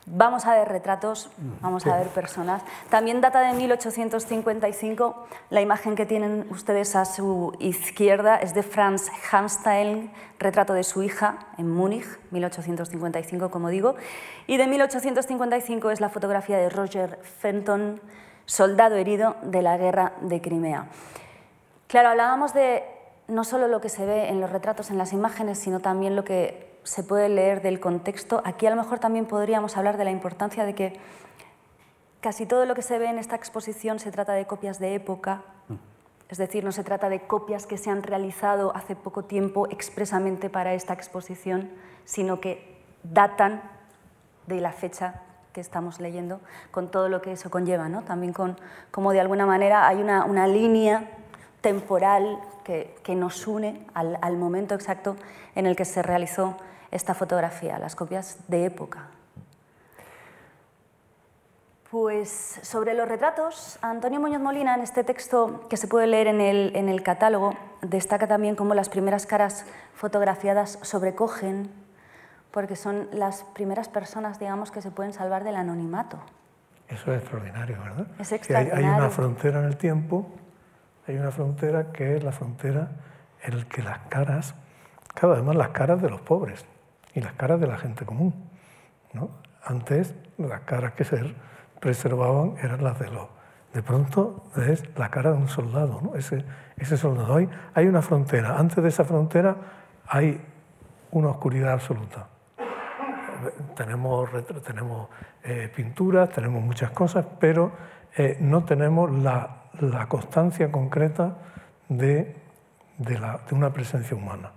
Vamos a ver retratos, vamos a ver personas. También data de 1855. La imagen que tienen ustedes a su izquierda es de Franz Hamstein, retrato de su hija en Múnich, 1855, como digo. Y de 1855 es la fotografía de Roger Fenton, soldado herido de la guerra de Crimea. Claro, hablábamos de no solo lo que se ve en los retratos, en las imágenes, sino también lo que se puede leer del contexto. Aquí a lo mejor también podríamos hablar de la importancia de que casi todo lo que se ve en esta exposición se trata de copias de época. Es decir, no se trata de copias que se han realizado hace poco tiempo expresamente para esta exposición, sino que datan de la fecha que estamos leyendo, con todo lo que eso conlleva, ¿no? también con como de alguna manera hay una, una línea temporal que, que nos une al, al momento exacto en el que se realizó esta fotografía, las copias de época. Pues sobre los retratos, Antonio Muñoz Molina, en este texto que se puede leer en el, en el catálogo, destaca también cómo las primeras caras fotografiadas sobrecogen, porque son las primeras personas, digamos, que se pueden salvar del anonimato. Eso es extraordinario, ¿verdad? Es Que hay, extraordinario. hay una frontera en el tiempo, hay una frontera que es la frontera en la que las caras, claro, además las caras de los pobres y las caras de la gente común. ¿no? Antes las caras que se preservaban eran las de los... De pronto es la cara de un soldado, ¿no? ese, ese soldado. Hay, hay una frontera, antes de esa frontera hay una oscuridad absoluta tenemos, tenemos eh, pinturas, tenemos muchas cosas, pero eh, no tenemos la, la constancia concreta de, de la- de una presencia humana.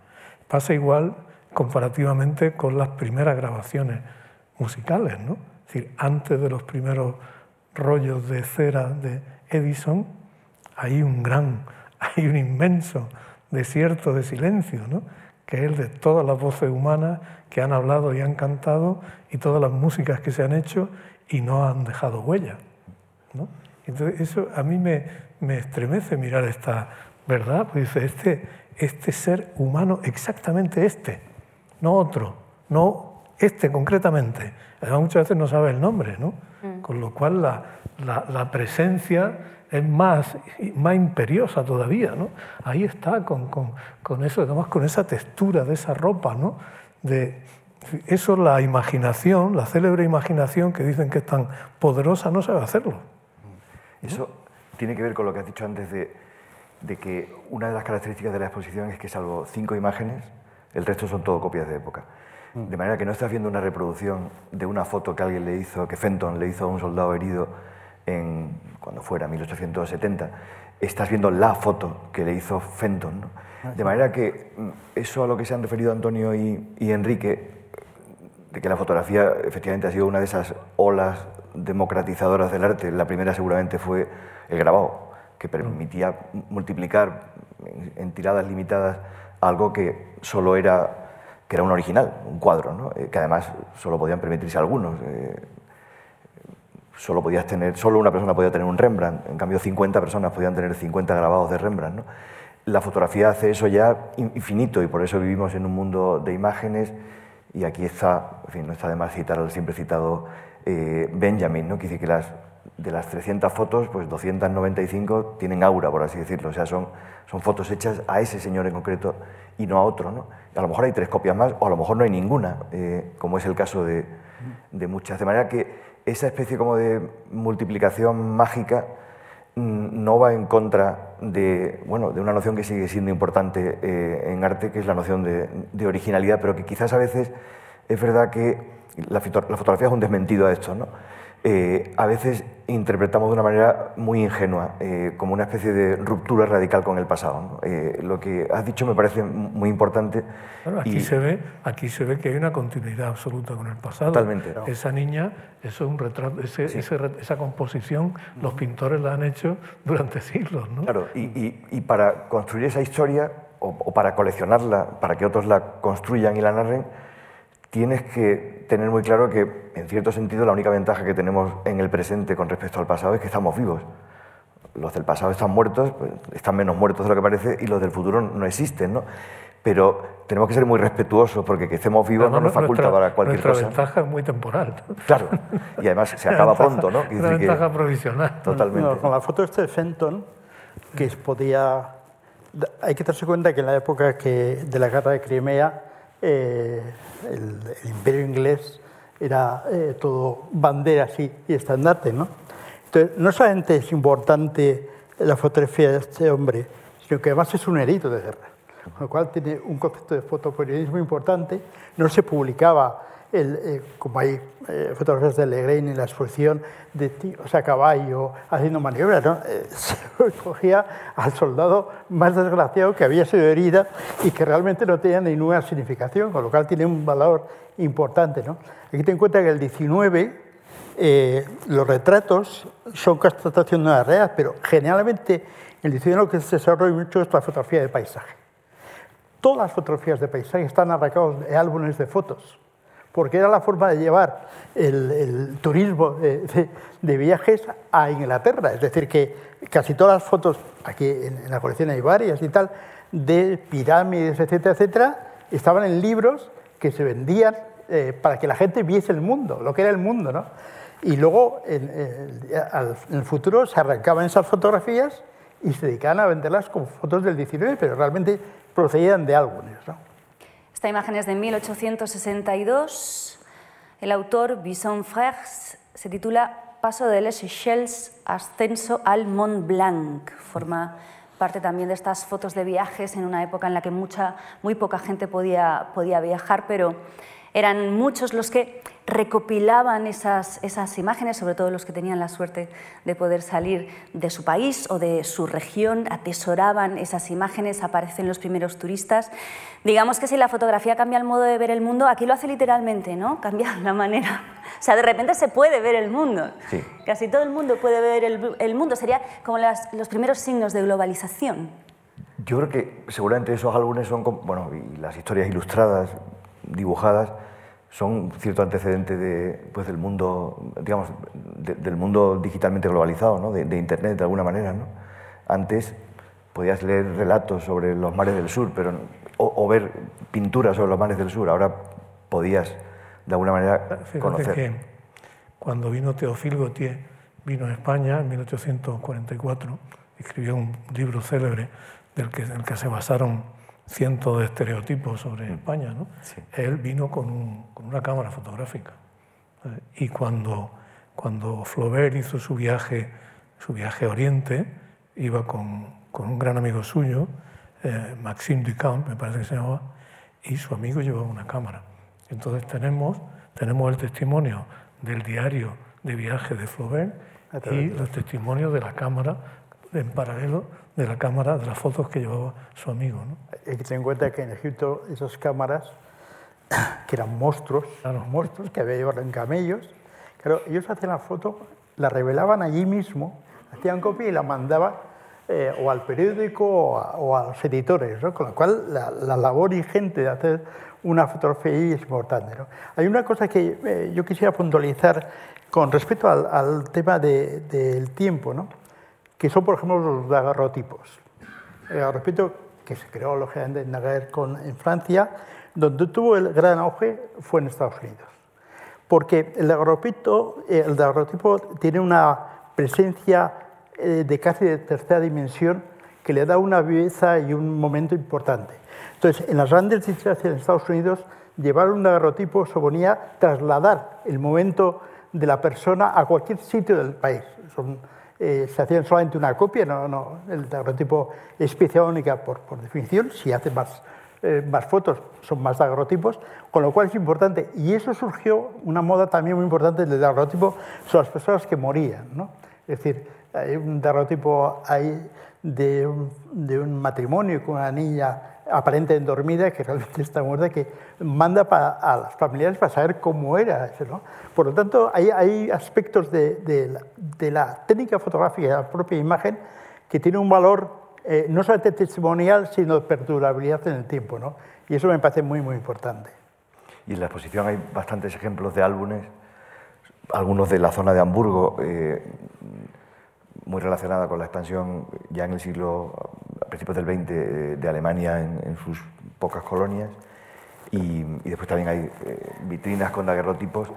Pasa igual comparativamente con las primeras grabaciones musicales, ¿no? Es decir, antes de los primeros rollos de cera de Edison, hay un gran, hay un inmenso desierto de silencio, ¿no? que es el de todas las voces humanas que han hablado y han cantado y todas las músicas que se han hecho y no han dejado huella. ¿no? Entonces, eso a mí me, me estremece mirar esta verdad, pues dice, este, este ser humano, exactamente este, no otro, no este concretamente. Además, muchas veces no sabe el nombre, ¿no? Con lo cual la, la- la presencia es más, más imperiosa todavía, ¿no? Ahí está, con, con, con eso, además con esa textura de esa ropa, ¿no? De, eso la imaginación, la célebre imaginación que dicen que es tan poderosa, no sabe hacerlo. Eso tiene que ver con lo que has dicho antes de, de que una de las características de la exposición es que salvo cinco imágenes, el resto son todo copias de época. De manera que no estás viendo una reproducción de una foto que alguien le hizo, que Fenton le hizo a un soldado herido en, cuando fuera, 1870. Estás viendo la foto que le hizo Fenton. ¿no? De manera que mm, eso a lo que se han referido Antonio y, y Enrique, de que la fotografía efectivamente ha sido una de esas olas democratizadoras del arte. La primera seguramente fue el grabado, que permitía multiplicar en, en tiradas limitadas algo que solo era, que era un original, un cuadro, ¿no? Eh, que además solo podían permitirse algunos. eh, solo podías tener, solo una persona podía tener un Rembrandt, en cambio 50 personas podían tener 50 grabados de Rembrandt. ¿no? La fotografía hace eso ya in- infinito y por eso vivimos en un mundo de imágenes y aquí está, en fin, no está de más citar al siempre citado eh, Benjamin, ¿no? que dice que las, de las 300 fotos, pues 295 tienen aura, por así decirlo, o sea, son, son fotos hechas a ese señor en concreto y no a otro. ¿no? A lo mejor hay tres copias más o a lo mejor no hay ninguna, eh, como es el caso de, de muchas. De manera que esa especie como de multiplicación mágica mm, no va en contra de, bueno, de una noción que sigue siendo importante eh, en arte, que es la noción de, de originalidad, pero que quizás a veces es verdad que la, la fotografía es un desmentido a esto. ¿no? Eh, a veces interpretamos de una manera muy ingenua, eh, como una especie de ruptura radical con el pasado. ¿no? Eh, lo que has dicho me parece muy importante. Claro, aquí, y- se ve, aquí se ve que hay una continuidad absoluta con el pasado. Totalmente. Esa niña, eso es un retrato, ese- ese re- esa composición, los pintores la han hecho durante siglos. ¿no? Claro, y, y- y para construir esa historia o, o para coleccionarla, para que otros la construyan y la narren, tienes que tener muy claro que, en cierto sentido, la única ventaja que tenemos en el presente con respecto al pasado es que estamos vivos. Los del pasado están muertos, pues, están menos muertos de lo que parece, y los del futuro no existen, ¿no? Pero tenemos que ser muy respetuosos porque que estemos vivos no Además, nos faculta nuestra- para cualquier nuestra cosa. ventaja es muy temporal. Claro, y además se acaba ventaja- pronto, ¿no? Quiere Una decir que- ventaja provisional. Totalmente. No, con la foto este de Fenton, que podía... Hay que darse cuenta que en la época que, de la guerra de Crimea, eh, el, el imperio inglés era eh, todo banderas y, y estandarte, ¿no? Entonces, no solamente es importante la fotografía de este hombre, sino que además es un herido de guerra, con lo cual tiene un concepto de fotoperiodismo importante. No se publicaba el, como hay fotografías de Legrain en la exposición de tíos a caballo haciendo maniobras, ¿no? se cogía al soldado más desgraciado que había sido herida y que realmente no tenía ninguna significación, con lo cual tiene un valor importante. ¿no? Aquí ten en cuenta que el 19 los retratos son constatación de una realidad, pero generalmente el 19 lo que se desarrolla mucho es la fotografía de paisaje. Todas las fotografías de paisaje están arrancadas de álbumes de fotos, porque era la forma de llevar el, turismo de, viajes a Inglaterra. Es decir, que casi todas las fotos, aquí en, la colección hay varias y tal, de pirámides, etcétera, etcétera, estaban en libros que se vendían eh, para que la gente viese el mundo, lo que era el mundo. ¿no? Y luego, en, en el futuro, se arrancaban esas fotografías y se dedicaban a venderlas como fotos del 19, pero realmente procedían de álbumes. ¿no? Esta imagen es de 1862. El autor, Bisson Frères, se titula Paso de Les Seychelles, ascenso al Mont Blanc. Forma parte también de estas fotos de viajes en una época en la que mucha, muy poca gente podía, podía viajar, pero eran muchos los que recopilaban esas, esas imágenes, sobre todo los que tenían la suerte de poder salir de su país o de su región, atesoraban esas imágenes, aparecen los primeros turistas. Digamos que si la fotografía cambia el modo de ver el mundo, aquí lo hace literalmente, ¿no? Cambia la manera. O sea, de repente se puede ver el mundo. Casi todo el mundo puede ver el, el mundo. Sería como las, los primeros signos de globalización. Yo creo que seguramente esos álbumes son, bueno, y las historias ilustradas, dibujadas, son cierto antecedente de, pues, del mundo, digamos, del mundo digitalmente globalizado, ¿no? de, Internet de alguna manera. ¿no? Antes podías leer relatos sobre los mares del sur, pero, o, ver pinturas sobre los mares del sur. Ahora podías de alguna manera conocer. Que cuando vino Teofil Gautier, vino a España en 1844, escribió un libro célebre del que, en el que se basaron cientos de estereotipos sobre mm. España. ¿no? Él vino con, con, una cámara fotográfica. ¿eh? Y cuando, cuando Flaubert hizo su viaje, su viaje a Oriente, iba con, con un gran amigo suyo, eh, Maxime Ducamp, me parece que se llamaba, y su amigo llevaba una cámara. Entonces tenemos, tenemos el testimonio del diario de viaje de Flaubert y los testimonios de la cámara en paralelo de la cámara, de las fotos que llevaba su amigo. ¿no? Hay que tener en cuenta que en Egipto esas cámaras, que eran monstruos, eran monstruos que había llevado en camellos, claro, ellos hacían la foto, la revelaban allí mismo, hacían copia y la mandaban eh, o al periódico o a, los editores, ¿no? con lo cual la, labor ingente de hacer una fotografía es importante. ¿no? Hay una cosa que eh, yo quisiera puntualizar con respecto al, tema del tiempo. ¿no? Que son, por ejemplo, los daguerrotipos. El daguerrotipo que se creó lógicamente en Naguer en Francia, donde tuvo el gran auge fue en Estados Unidos. Porque el daguerrotipo, el daguerrotipo tiene una presencia eh, de casi de tercera dimensión que le da una viveza y un momento importante. Entonces, en las grandes distancias en Estados Unidos, llevar un daguerrotipo suponía trasladar el momento de la persona a cualquier sitio del país. Son eh, se hacían solamente una copia, no, no, el daguerrotipo es pieza única por, definición, si hace más, eh, más fotos son más daguerrotipos, con lo cual es importante. Y eso surgió, una moda también muy importante del daguerrotipo, son las personas que morían. ¿no? Es decir, hay un daguerrotipo ahí de de un matrimonio con una niña aparente dormida, que realmente está muerta, que manda a las familiares para saber cómo era eso. ¿no? Por lo tanto, hay, hay aspectos de, de, la, técnica fotográfica de la propia imagen que tiene un valor eh, no solamente testimonial, sino de perdurabilidad en el tiempo. ¿no? Y eso me parece muy, muy importante. Y en la exposición hay bastantes ejemplos de álbumes, algunos de la zona de Hamburgo, eh, muy relacionada con la expansión ya en el siglo, a principios del XX, eh, de Alemania en, sus pocas colonias. Y, después también hay eh, vitrinas con daguerrotipos.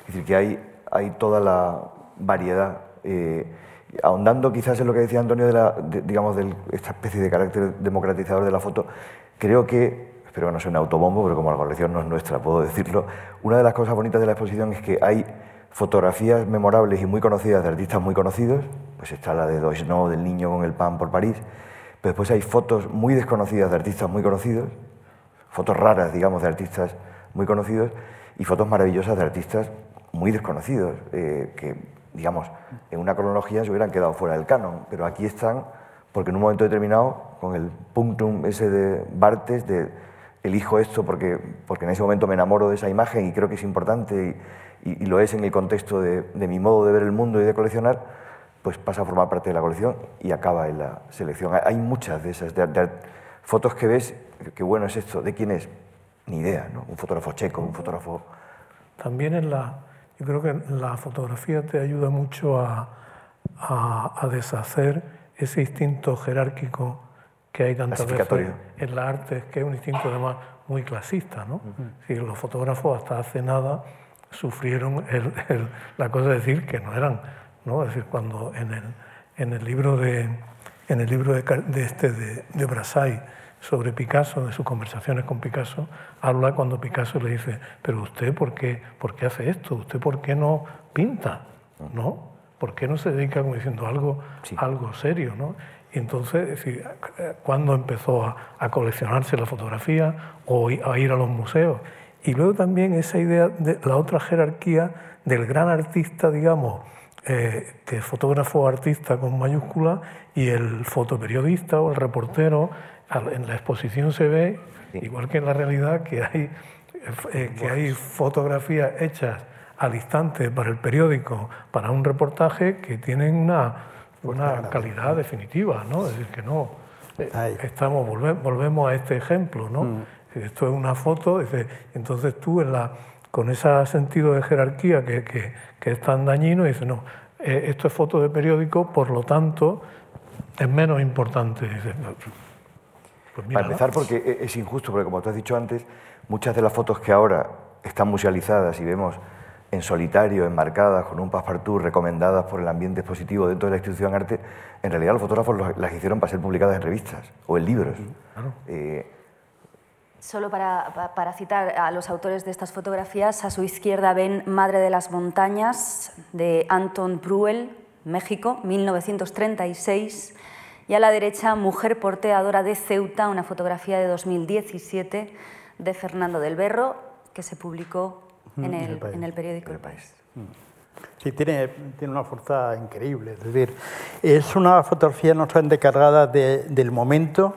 Es decir, que hay, hay toda la variedad. Eh, ahondando quizás en lo que decía Antonio de, la, digamos, de esta especie de carácter democratizador de la foto, creo que, espero que no sea un autobombo, pero como la colección no es nuestra, puedo decirlo, una de las cosas bonitas de la exposición es que hay fotografías memorables y muy conocidas de artistas muy conocidos, pues está la de Doisneau, del niño con el pan por París, pero después hay fotos muy desconocidas de artistas muy conocidos, fotos raras, digamos, de artistas muy conocidos, y fotos maravillosas de artistas muy desconocidos, eh, que, digamos, en una cronología se hubieran quedado fuera del canon, pero aquí están porque en un momento determinado, con el punctum ese de Bartes, de elijo esto porque, porque en ese momento me enamoro de esa imagen y creo que es importante y, lo es en el contexto de, mi modo de ver el mundo y de coleccionar, pues pasa a formar parte de la colección y acaba en la selección. Hay muchas de esas fotos que ves, qué bueno es esto, ¿de quién es? Ni idea, ¿no? Un fotógrafo checo, un fotógrafo... También en la, yo creo que la fotografía te ayuda mucho a, a, deshacer ese instinto jerárquico que hay tantas veces en la arte, que es un instinto además muy clasista. ¿no? los fotógrafos hasta hace nada sufrieron la cosa de decir que no eran. ¿no? Es decir, cuando en el, en el libro de, en el libro de, de este, de, de Brassai, sobre Picasso, de sus conversaciones con Picasso, habla cuando Picasso le dice, pero usted por qué, por qué hace esto, usted por qué no pinta, ¿no? ¿Por qué no se dedica como diciendo algo, algo serio, ¿no? Y entonces, es decir, cuando empezó a, a, coleccionarse la fotografía o a ir a los museos. Y luego también esa idea de la otra jerarquía del gran artista, digamos, eh, que es fotógrafo artista con mayúscula y el fotoperiodista o el reportero en la exposición se ve, igual que en la realidad, que hay, eh, que hay fotografías hechas al instante para el periódico, para un reportaje, que tienen una, una calidad definitiva, ¿no? Es decir, que no. Eh, estamos, volvemos a este ejemplo, ¿no? Mm. Esto es una foto, entonces tú en la, con ese sentido de jerarquía que, que, que es tan dañino, dices, no, eh, esto es foto de periódico, por lo tanto, es menos importante. Pues Para empezar, porque e-, es injusto, porque como tú has dicho antes, muchas de las fotos que ahora están musealizadas y vemos en solitario, enmarcadas, con un passepartout, recomendadas por el ambiente expositivo dentro de la institución arte, en realidad los fotógrafos las hicieron para ser publicadas en revistas o en libros. Eh, Solo para, para, citar a los autores de estas fotografías, a su izquierda ven Madre de las Montañas, de Anton Bruel, México, 1936, y a la derecha Mujer porteadora de Ceuta, una fotografía de 2017 de Fernando del Berro, que se publicó en el, en el periódico El País. Sí, tiene, tiene una fuerza increíble. Es decir, es una fotografía no solamente cargada de, del momento,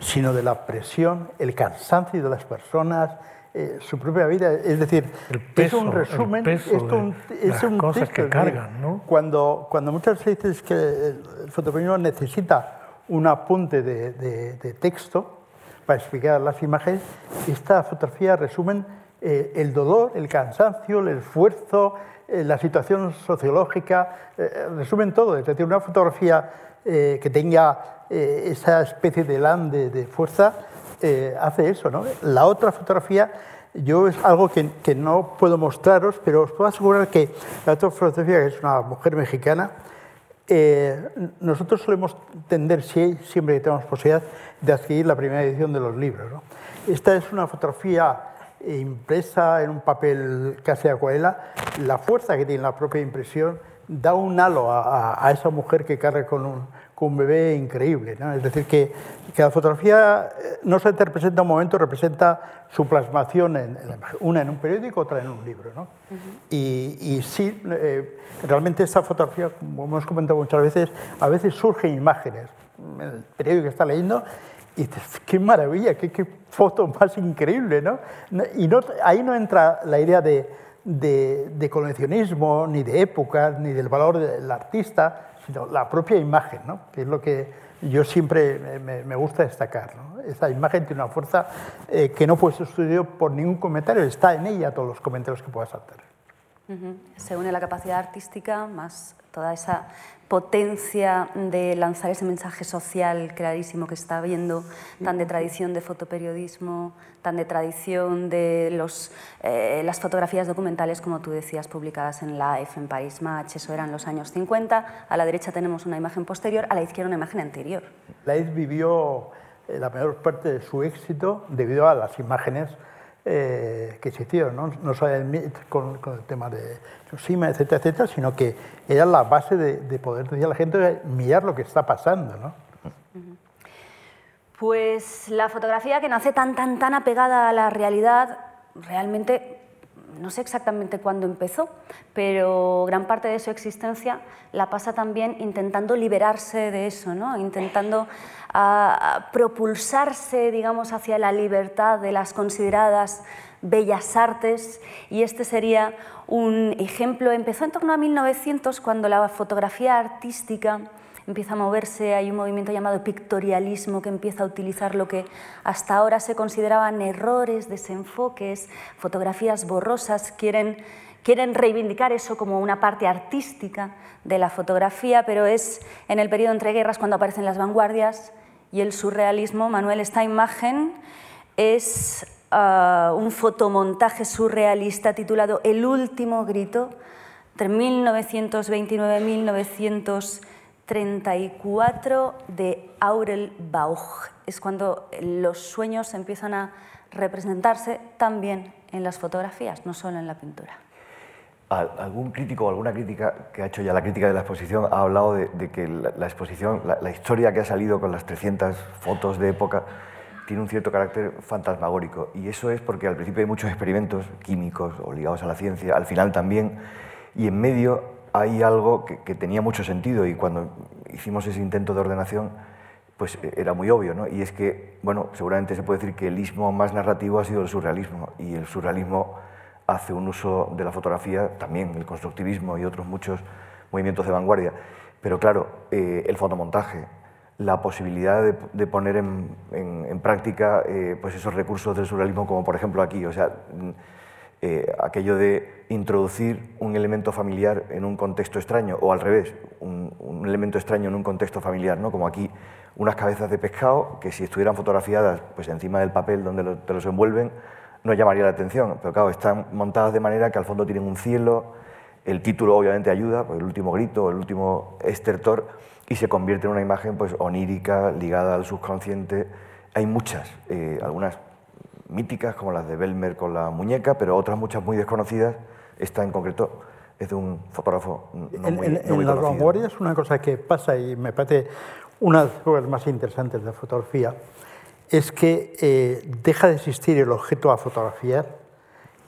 sino de la presión, el cansancio de las personas, eh, su propia vida. Es decir, es un resumen, es un, es un cosas que cargan. ¿no? Cuando, cuando muchas veces que el fotoperiodismo necesita un apunte de, de, texto para explicar las imágenes, esta fotografía resumen eh, el dolor, el cansancio, el esfuerzo, eh, la situación sociológica, resumen todo. Es decir, una fotografía que tenga esa especie de lande de fuerza eh, hace eso. ¿no? La otra fotografía, yo es algo que, que, no puedo mostraros, pero os puedo asegurar que la otra fotografía, que es una mujer mexicana, eh, nosotros solemos tender, siempre que tenemos posibilidad, de adquirir la primera edición de los libros. ¿no? Esta es una fotografía impresa en un papel casi acuarela. La fuerza que tiene la propia impresión da un halo a, a esa mujer que carga con un, un bebé increíble. ¿no? Es decir, que, que, la fotografía eh, no se representa un momento, representa su plasmación, en, una en un periódico, otra en un libro. ¿no? y, y, sí, eh, realmente esta fotografía, como hemos comentado muchas veces, a veces surgen imágenes. En el periódico que está leyendo y dices, qué maravilla, qué, qué foto más increíble. ¿no? Y no, ahí no entra la idea de, de, de coleccionismo, ni de época, ni del valor del artista, la propia imagen, ¿no? que es lo que yo siempre me, gusta destacar. ¿no? Esta imagen tiene una fuerza eh, que no puede ser estudiado por ningún comentario, está en ella todos los comentarios que puedas hacer. Se une la capacidad artística más toda esa potencia de lanzar ese mensaje social clarísimo que está habiendo, tan de tradición de fotoperiodismo, tan de tradición de eh, las fotografías documentales, como tú decías, publicadas en Life, en Paris Match, eso eran los años 50. A la derecha tenemos una imagen posterior, a la izquierda una imagen anterior. Life vivió eh, la mayor parte de su éxito debido a las imágenes eh, que existieron, no, no solo con, con, el tema de Tsushima, etcétera, etcétera, sino que era la base de, de, poder decir a la gente mirar lo que está pasando. ¿no? Pues la fotografía que nace tan, tan, tan apegada a la realidad realmente no sé exactamente cuándo empezó, pero gran parte de su existencia la pasa también intentando liberarse de eso, ¿no? intentando propulsarse digamos, hacia la libertad de las consideradas bellas artes y este sería un ejemplo. Empezó en torno a 1900 cuando la fotografía artística empieza a moverse, hay un movimiento llamado pictorialismo que empieza a utilizar lo que hasta ahora se consideraban errores, desenfoques, fotografías borrosas, quieren, quieren reivindicar eso como una parte artística de la fotografía, pero es en el periodo entre guerras cuando aparecen las vanguardias y el surrealismo. Manuel, esta imagen es ah, un fotomontaje surrealista titulado El último grito, entre 1929 y 1930 34 de Aurel Bauch. Es cuando los sueños empiezan a representarse también en las fotografías, no solo en la pintura. Algún crítico o alguna crítica que ha hecho ya la crítica de la exposición ha hablado de, que la, exposición, la, historia que ha salido con las 300 fotos de época, tiene un cierto carácter fantasmagórico. Y eso es porque al principio hay muchos experimentos químicos o ligados a la ciencia, al final también, y en medio hay algo que, tenía mucho sentido y cuando hicimos ese intento de ordenación, pues eh, era muy obvio, ¿no? Y es que, bueno, seguramente se puede decir que el ismo más narrativo ha sido el surrealismo y el surrealismo hace un uso de la fotografía, también el constructivismo y otros muchos movimientos de vanguardia. Pero claro, eh, el fotomontaje, la posibilidad de, poner en, práctica eh, pues esos recursos del surrealismo, como por ejemplo aquí, o sea, eh, aquello de introducir un elemento familiar en un contexto extraño, o al revés, un, elemento extraño en un contexto familiar, ¿no? como aquí unas cabezas de pescado que si estuvieran fotografiadas pues encima del papel donde te los envuelven, no llamaría la atención, pero claro, están montadas de manera que al fondo tienen un cielo, el título obviamente ayuda, pues el último grito, el último estertor, y se convierte en una imagen pues onírica, ligada al subconsciente. Hay muchas, eh, algunas míticas como las de Belmer con la muñeca, pero otras muchas muy desconocidas. Esta en concreto es de un fotógrafo no en, muy, en, en las vanguardias una cosa que pasa y me parece una de las cosas más interesantes de la fotografía es que eh, deja de existir el objeto a fotografiar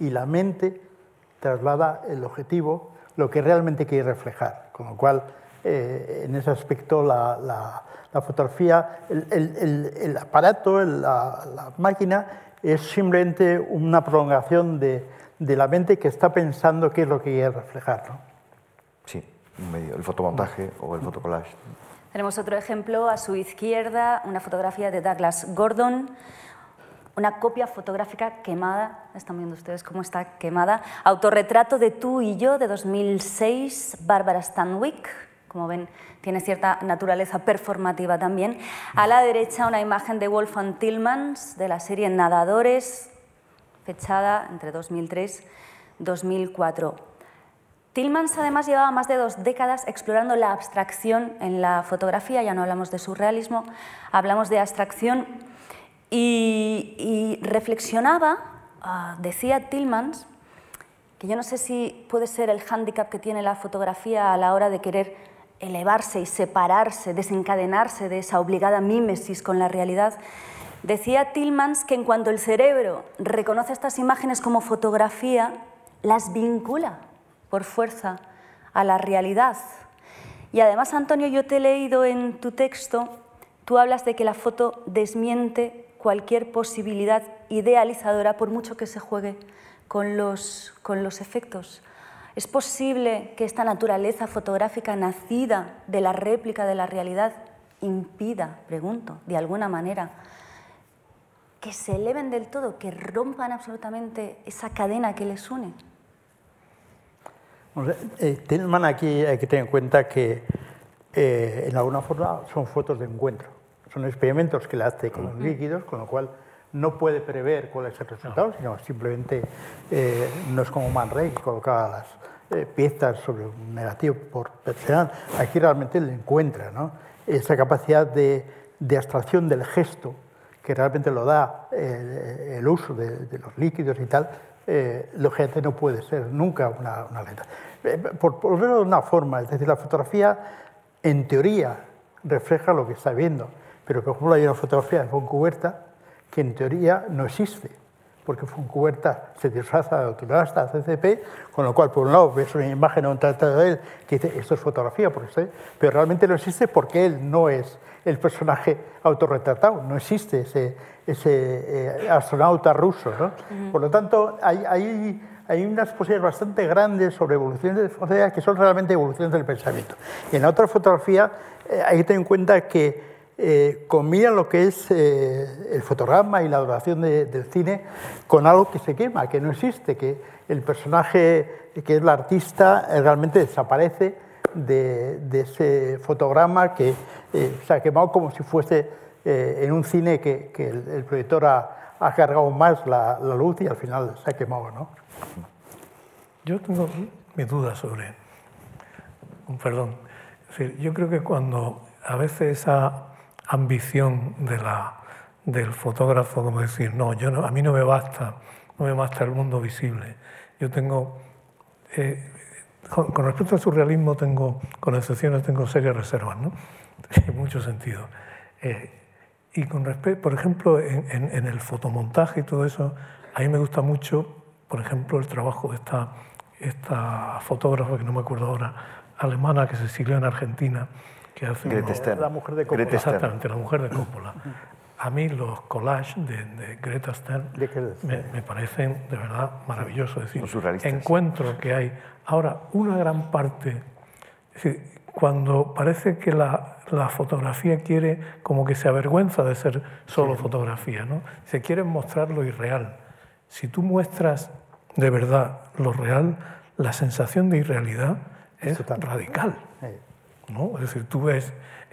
y la mente traslada el objetivo lo que realmente quiere reflejar, con lo cual eh, en ese aspecto la, la, la fotografía, el, el, el aparato, la, la máquina es simplemente una prolongación de, de, la mente que está pensando qué es lo que quiere reflejar. ¿no? Sí, medio, el fotomontaje o el fotocollage. Tenemos otro ejemplo a su izquierda, una fotografía de Douglas Gordon, una copia fotográfica quemada, están viendo ustedes cómo está quemada, autorretrato de tú y yo de 2006, Barbara Stanwyck, como ven tiene cierta naturaleza performativa también. A la derecha una imagen de Wolfgang Tillmans de la serie Nadadores, fechada entre 2003 2004. Tillmans además llevaba más de dos décadas explorando la abstracción en la fotografía, ya no hablamos de surrealismo, hablamos de abstracción y, reflexionaba, ah, decía Tillmans, que yo no sé si puede ser el hándicap que tiene la fotografía a la hora de querer elevarse y separarse, desencadenarse de esa obligada mímesis con la realidad, decía Tillmans que en cuanto el cerebro reconoce estas imágenes como fotografía, las vincula por fuerza a la realidad. Y además, Antonio, yo te he leído en tu texto, tú hablas de que la foto desmiente cualquier posibilidad idealizadora por mucho que se juegue con los, con los efectos. ¿Es posible que esta naturaleza fotográfica nacida de la réplica de la realidad impida, pregunto, de alguna manera, que se eleven del todo, que rompan absolutamente esa cadena que les une? Eh, Tillman aquí hay que tener en cuenta que eh, en alguna forma son fotos de encuentro. Son experimentos que le hace con los líquidos, con lo cual no puede prever cuál es el resultado, sino simplemente eh, no es como Man Ray que colocaba las, eh, piezas sobre un negativo por personal, aquí realmente le encuentra ¿no? esa capacidad de, de, abstracción del gesto que realmente lo da eh, el uso de, los líquidos y tal, eh, lógicamente no puede ser nunca una, una letra. Eh, por, por de una forma, es decir, la fotografía en teoría refleja lo que está viendo, pero por ejemplo hay una fotografía de Foncuberta que en teoría no existe, porque Foncuberta se disfraza de autoridad CCP, con lo cual, por un lado, ves una imagen o un tratado de él que dice esto es fotografía, porque pero realmente no existe porque él no es el personaje autorretratado, no existe ese, ese eh, astronauta ruso. ¿no? Por lo tanto, hay, hay, hay, unas posibilidades bastante grandes sobre evoluciones de fotografía que son realmente evoluciones del pensamiento. Y en la otra fotografía eh, hay que tener en cuenta que eh, lo que es eh, el fotograma y la adoración del cine con algo que se quema, que no existe, que el personaje que es el artista realmente desaparece de, ese fotograma que eh, se ha quemado como si fuese en un cine que, el, proyector ha, cargado más la, luz y al final se ha quemado. ¿no? Yo tengo mi duda sobre, perdón, yo creo que cuando a veces esa ambición de la, del fotógrafo, como decir, no, yo no, a mí no me basta, no me basta el mundo visible. Yo tengo, eh, con, respecto al surrealismo, tengo, con excepciones, tengo serias reservas, ¿no? en muchos sentidos. Eh, y con respecto, por ejemplo, en, el fotomontaje y todo eso, a mí me gusta mucho, por ejemplo, el trabajo de esta, esta fotógrafa, que no me acuerdo ahora, alemana, que se exilió en Argentina, que hace La mujer de Coppola. Exactamente, la mujer de Coppola. A mí los collages de, Greta Stern me, parecen de verdad maravillosos. Es decir, encuentro que hay ahora una gran parte, es decir, cuando parece que la, la, fotografía quiere como que se avergüenza de ser solo fotografía, ¿no? Se quiere mostrar lo irreal. Si tú muestras de verdad lo real, la sensación de irrealidad es radical. ¿No? Es decir, tú ves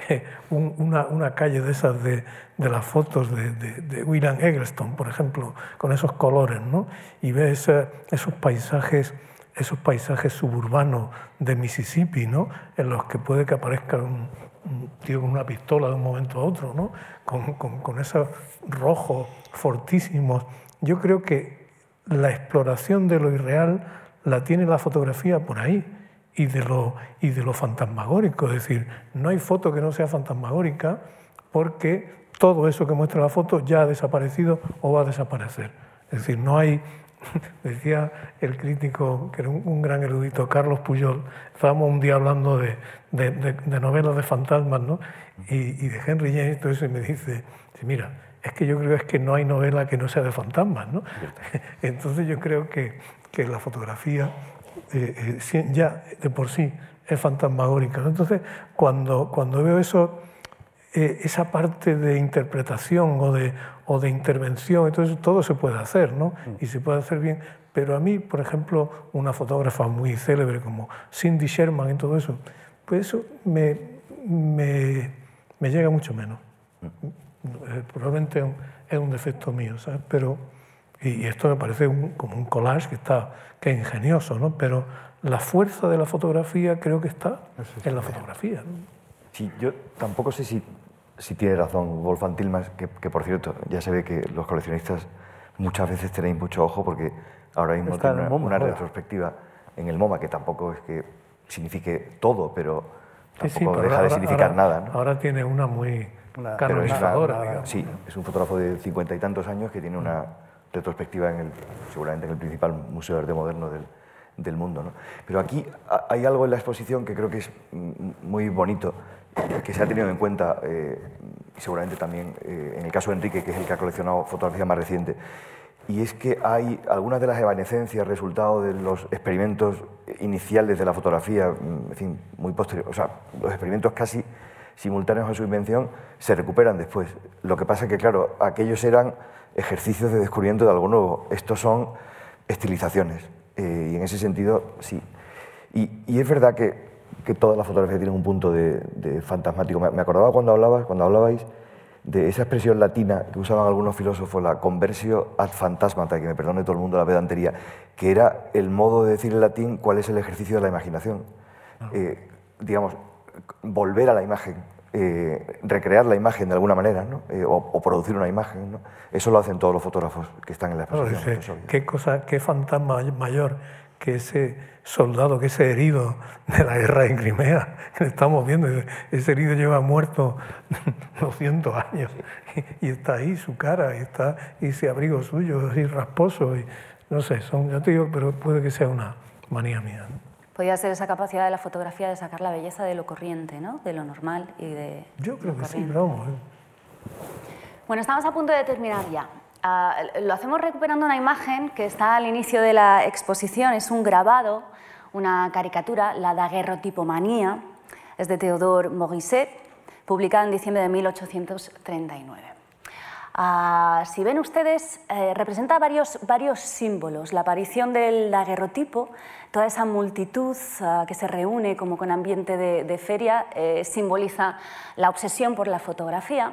eh, una, calle de esas de, las fotos de, William Eggleston, por ejemplo, con esos colores, ¿no? y ves eh, esos paisajes esos paisajes suburbanos de Mississippi, ¿no? en los que puede que aparezca un, tío con una pistola de un momento a otro, ¿no? con, con, con esos rojos fortísimos. Yo creo que la exploración de lo irreal la tiene la fotografía por ahí y de, lo, y de lo fantasmagórico. Es decir, no hay foto que no sea fantasmagórica porque todo eso que muestra la foto ya ha desaparecido o va a desaparecer. Es decir, no hay, decía el crítico, que era un, gran erudito, Carlos Puyol, estábamos un día hablando de, de, novelas de fantasmas ¿no? y, y, de Henry James, entonces me dice, mira, es que yo creo es que no hay novela que no sea de fantasmas. ¿no? Entonces yo creo que, que la fotografía eh, eh, ya de por sí es fantasmagórica. Entonces, cuando, cuando veo eso, eh, esa parte de interpretación o de, o de intervención, entonces todo se puede hacer, ¿no? Mm. Y se puede hacer bien. Pero a mí, por ejemplo, una fotógrafa muy célebre como Cindy Sherman y todo eso, pues eso me, me, me llega mucho menos. Mm. Probablemente es un defecto mío, ¿sabes? Pero, y, esto me parece como un collage que está que ingenioso, ¿no? Pero la fuerza de la fotografía creo que está en la fotografía. Sí, yo tampoco sé si, si tiene razón Wolfgang Tillmans, que, que, por cierto ya se ve que los coleccionistas muchas veces tenéis mucho ojo porque ahora mismo tiene una, retrospectiva en el MoMA, que tampoco es que signifique todo, pero tampoco deja de significar nada. ¿no? Ahora tiene una muy canonizadora. Sí, es un fotógrafo de cincuenta y tantos años que tiene una retrospectiva en el, seguramente en el principal museo de arte moderno del, del mundo. ¿no? Pero aquí hay algo en la exposición que creo que es muy bonito, que se ha tenido en cuenta, eh, seguramente también eh, en el caso de Enrique, que es el que ha coleccionado fotografía más reciente, y es que hay algunas de las evanescencias resultado de los experimentos iniciales de la fotografía, en fin, muy posteriores, o sea, los experimentos casi simultáneos a su invención, se recuperan después. Lo que pasa es que, claro, aquellos eran ejercicios de descubrimiento de algo nuevo. Estos son estilizaciones. Eh, y en ese sentido, sí. Y, es verdad que, que, toda la fotografía tiene un punto de, fantasmático. Me, acordaba cuando, hablabas, cuando hablabais de esa expresión latina que usaban algunos filósofos, la conversio ad fantasmata, que me perdone todo el mundo la pedantería, que era el modo de decir en latín cuál es el ejercicio de la imaginación. Ah. Eh, digamos, volver a la imagen, eh, recrear la imagen de alguna manera, ¿no? Eh, o, producir una imagen. ¿no? Eso lo hacen todos los fotógrafos que están en la exposición. ¿qué, cosa, ¿Qué fantasma mayor que ese soldado, que ese herido de la guerra en Crimea, que estamos viendo, ese herido lleva muerto 200 años y, está ahí su cara, y está y ese abrigo suyo, así rasposo, y no sé, son, ya te digo, pero puede que sea una manía mía. Podría ser esa capacidad de la fotografía de sacar la belleza de lo corriente, ¿no? de lo normal y de. Yo creo que sí, vamos. ¿eh? Bueno, estamos a punto de terminar ya. Ah, lo hacemos recuperando una imagen que está al inicio de la exposición, es un grabado, una caricatura, la daguerrotipomanía, es de Theodore Morisset, publicada en diciembre de 1839. Ah, si ven ustedes, eh, representa varios, símbolos. La aparición del daguerrotipo, toda esa multitud ah, que se reúne como con ambiente de, feria, eh, simboliza la obsesión por la fotografía.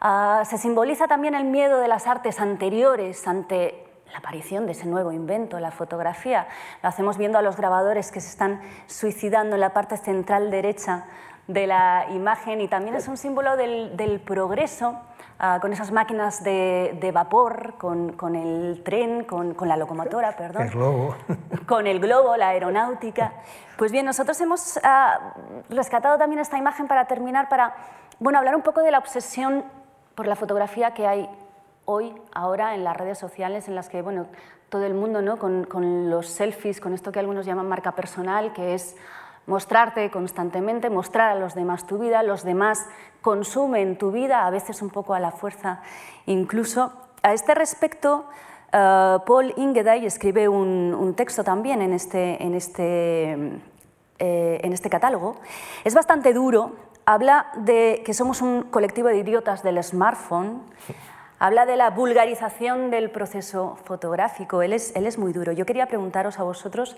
Ah, se simboliza también el miedo de las artes anteriores ante la aparición de ese nuevo invento, la fotografía. Lo hacemos viendo a los grabadores que se están suicidando en la parte central derecha de la imagen y también es un símbolo del, progreso. Ah, con esas máquinas de, vapor, con, el tren, con, la locomotora, perdón. El globo. Con el globo, la aeronáutica. Pues bien, nosotros hemos ah, rescatado también esta imagen para terminar, para bueno, hablar un poco de la obsesión por la fotografía que hay hoy, ahora, en las redes sociales, en las que bueno, todo el mundo, ¿no? con, los selfies, con esto que algunos llaman marca personal, que es mostrarte constantemente, mostrar a los demás tu vida, los demás consumen tu vida, a veces un poco a la fuerza incluso. A este respecto, eh, Paul Ingeday escribe un, texto también en este, en, este, eh, en este catálogo. Es bastante duro habla de que somos un colectivo de idiotas del smartphone, habla de la vulgarización del proceso fotográfico. Él es, él es muy duro. Yo quería preguntaros a vosotros,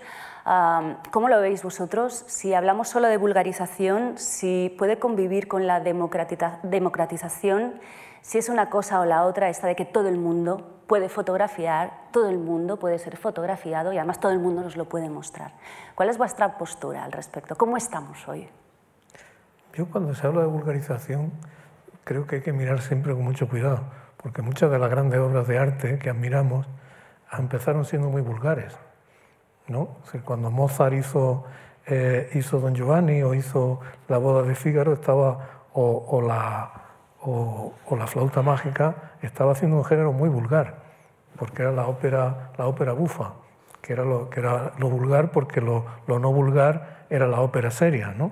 ¿cómo lo veis vosotros? Si hablamos solo de vulgarización, si puede convivir con la democratización, si es una cosa o la otra, esta de que todo el mundo puede fotografiar, todo el mundo puede ser fotografiado y además todo el mundo nos lo puede mostrar. ¿Cuál es vuestra postura al respecto? ¿Cómo estamos hoy? Yo cuando se habla de vulgarización creo que hay que mirar siempre con mucho cuidado, porque muchas de las grandes obras de arte que admiramos empezaron siendo muy vulgares. ¿no? cuando Mozart hizo, eh, Don Giovanni o hizo La boda de Fígaro, estaba, o, la, o, la flauta mágica, estaba haciendo un género muy vulgar, porque era la ópera, la ópera bufa, que era lo, que era lo vulgar porque lo, lo no vulgar era la ópera seria. ¿no?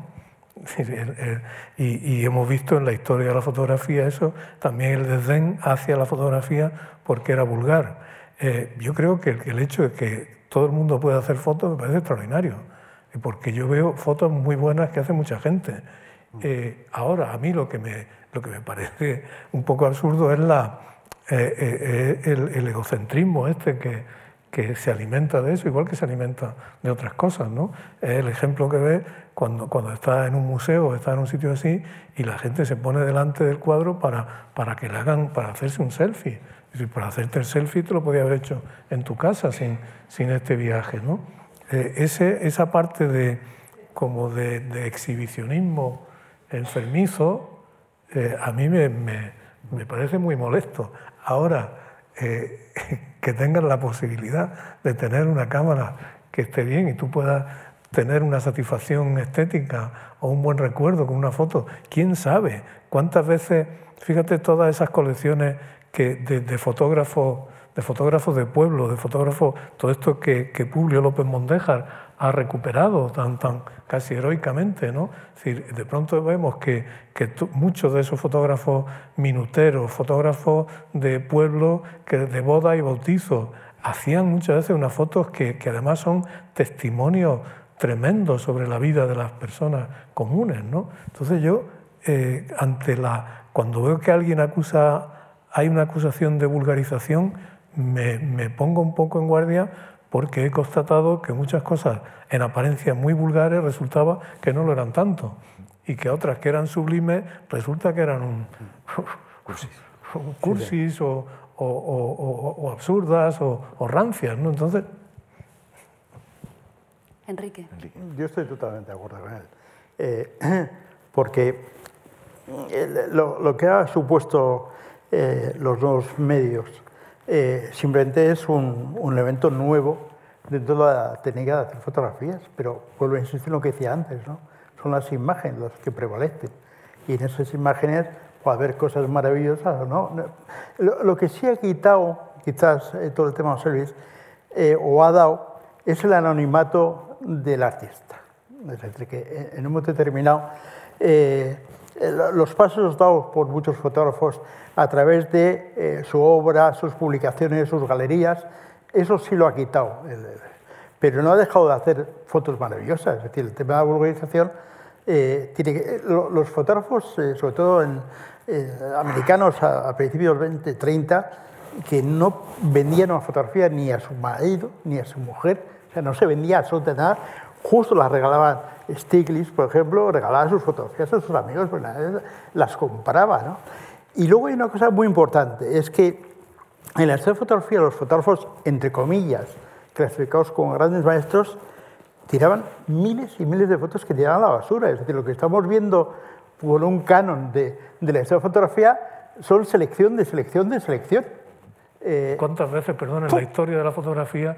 Y, hemos visto en la historia de la fotografía eso, también el desdén hacia la fotografía porque era vulgar. Eh, yo creo que el, hecho de que todo el mundo pueda hacer fotos me parece extraordinario, porque yo veo fotos muy buenas que hace mucha gente. Eh, ahora, a mí lo que, me, lo que me parece un poco absurdo es la, eh, el, el, egocentrismo este que, que se alimenta de eso, igual que se alimenta de otras cosas. ¿no? El ejemplo que ve cuando, cuando está en un museo o está en un sitio así y la gente se pone delante del cuadro para, para que le hagan, para hacerse un selfie. Decir, para hacerte el selfie te lo podía haber hecho en tu casa sin, sin este viaje. ¿no? Eh, ese, esa parte de, como de, de exhibicionismo enfermizo eh, a mí me, me, me, parece muy molesto. Ahora, eh, que tengas la posibilidad de tener una cámara que esté bien y tú puedas tener una satisfacción estética o un buen recuerdo con una foto. ¿Quién sabe cuántas veces, fíjate todas esas colecciones que de, fotógrafos, de fotógrafos de pueblo, de fotógrafos, todo esto que, que Publio López Mondejar ha recuperado tan, tan casi heroicamente, ¿no? decir, de pronto vemos que, que muchos de esos fotógrafos minuteros, fotógrafos de pueblo, que de boda y bautizo, hacían muchas veces unas fotos que, que además son testimonios tremendo sobre la vida de las personas comunes. ¿no? Entonces yo, eh, ante la, cuando veo que alguien acusa, hay una acusación de vulgarización, me, me, pongo un poco en guardia porque he constatado que muchas cosas en apariencia muy vulgares resultaba que no lo eran tanto y que otras que eran sublimes resulta que eran un, cursis, o, o, o, o, absurdas o, rancias. ¿no? Entonces, Enrique. Yo estoy totalmente de acuerdo con él. Eh, porque eh, lo, que ha supuesto eh, los nuevos medios simplemente es un, un, elemento nuevo dentro de la técnica de hacer fotografías, pero vuelvo a insistir en lo que decía antes, ¿no? son las imágenes las que prevalecen. Y en esas imágenes puede haber cosas maravillosas no. Lo, que sí ha quitado, quizás, todo el tema de service, eh, o ha dado, es el anonimato del artista. Es decir, que en un momento determinado, eh, los pasos dados por muchos fotógrafos a través de eh, su obra, sus publicaciones, sus galerías, eso sí lo ha quitado. Pero no ha dejado de hacer fotos maravillosas. Es decir, el tema de la vulgarización, eh, tiene que, los fotógrafos, sobre todo en, americanos a, a principios 20, 30, que no vendían una fotografía ni a su marido ni a su mujer, no se vendía absolutamente nada, justo las regalaban Stiglitz, por ejemplo, regalaba sus fotografías a sus amigos, pues las compraba. ¿no? Y luego hay una cosa muy importante, es que en la de fotografía los fotógrafos, entre comillas, clasificados como grandes maestros, tiraban miles y miles de fotos que tiraban a la basura. Es decir, lo que estamos viendo por un canon de, de la fotografía son selección de selección de selección. Eh, ¿Cuántas veces, perdón, en la historia de la fotografía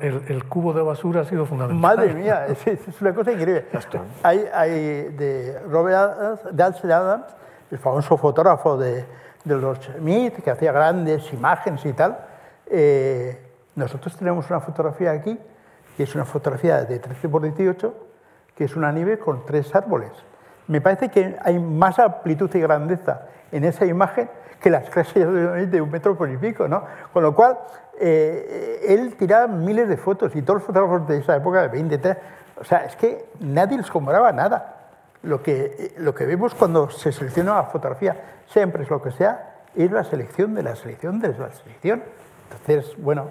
el, cubo de basura ha sido fundamental? Madre mía, es, una cosa increíble. Hay, hay de Robert de Adams, el famoso fotógrafo de, de los Schmidt, que hacía grandes imágenes y tal. Eh, nosotros tenemos una fotografía aquí, que es una fotografía de 13 por 18, que es una nieve con tres árboles. Me parece que hay más amplitud y grandeza en esa imagen que las clases de un metro por y pico, ¿no? Con lo cual, eh, él tiraba miles de fotos y todos los fotógrafos de esa época, de 20, 30, o sea, es que nadie les compraba nada. Lo que, lo que vemos cuando se selecciona la fotografía, siempre es lo que sea, es la selección de la selección de la selección. Entonces, bueno,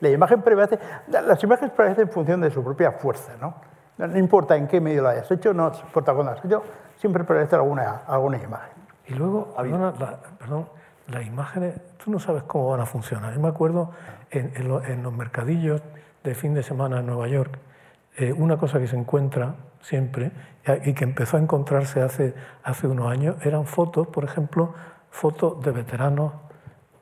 la, imagen prevalece, las imágenes prevalecen en función de su propia fuerza, ¿no? No importa en qué medio lo hayas hecho, no importa cuándo lo has hecho, siempre prevalece alguna, alguna imagen. Y luego, perdona, la, perdón, las imágenes, tú no sabes cómo van a funcionar. Yo me acuerdo en, en, los mercadillos de fin de semana en Nueva York, eh, una cosa que se encuentra siempre y que empezó a encontrarse hace, hace unos años eran fotos, por ejemplo, fotos de veteranos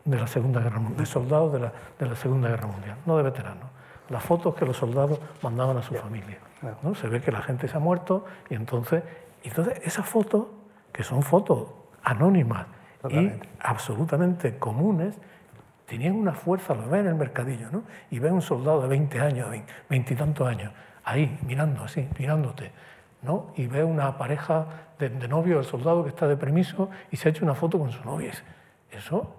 de la Segunda Guerra Mundial, de soldados de la, de la Segunda Guerra Mundial, no de veteranos. Las fotos que los soldados mandaban a su familia. ¿no? Se ve que la gente se ha muerto y entonces, entonces esas fotos, que son fotos anónimas y absolutamente comunes, tenían una fuerza, lo ven en el mercadillo, ¿no? y ve un soldado de 20 años, veintitantos años, ahí, mirando así, mirándote, ¿no? y ve una pareja de, novio, el soldado que está de permiso y se ha hecho una foto con su novia. Eso,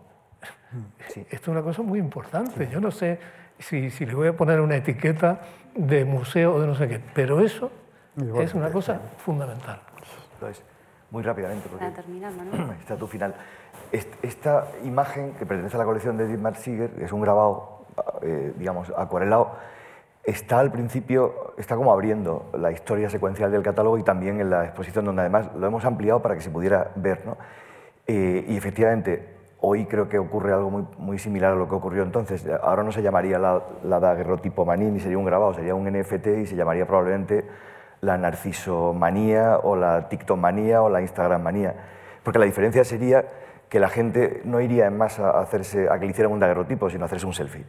esto es una cosa muy importante. Yo no sé si, si, le voy a poner una etiqueta de museo o de no sé qué, pero eso es una cosa fundamental. Muy rápidamente, porque está tu final. Esta imagen, que pertenece a la colección de Dietmar Siger, es un grabado, eh, digamos, acuarelado, está al principio, está como abriendo la historia secuencial del catálogo y también en la exposición, donde además lo hemos ampliado para que se pudiera ver. ¿no? Eh, y efectivamente, hoy creo que ocurre algo muy, muy, similar a lo que ocurrió entonces. Ahora no se llamaría la, la daguerrotipomanía ni sería un grabado, sería un NFT y se llamaría probablemente la narcisomanía o la tiktomanía o la instagrammanía. Porque la diferencia sería que la gente no iría en masa a, hacerse, a que le hicieran un daguerrotipo, sino a hacerse un selfie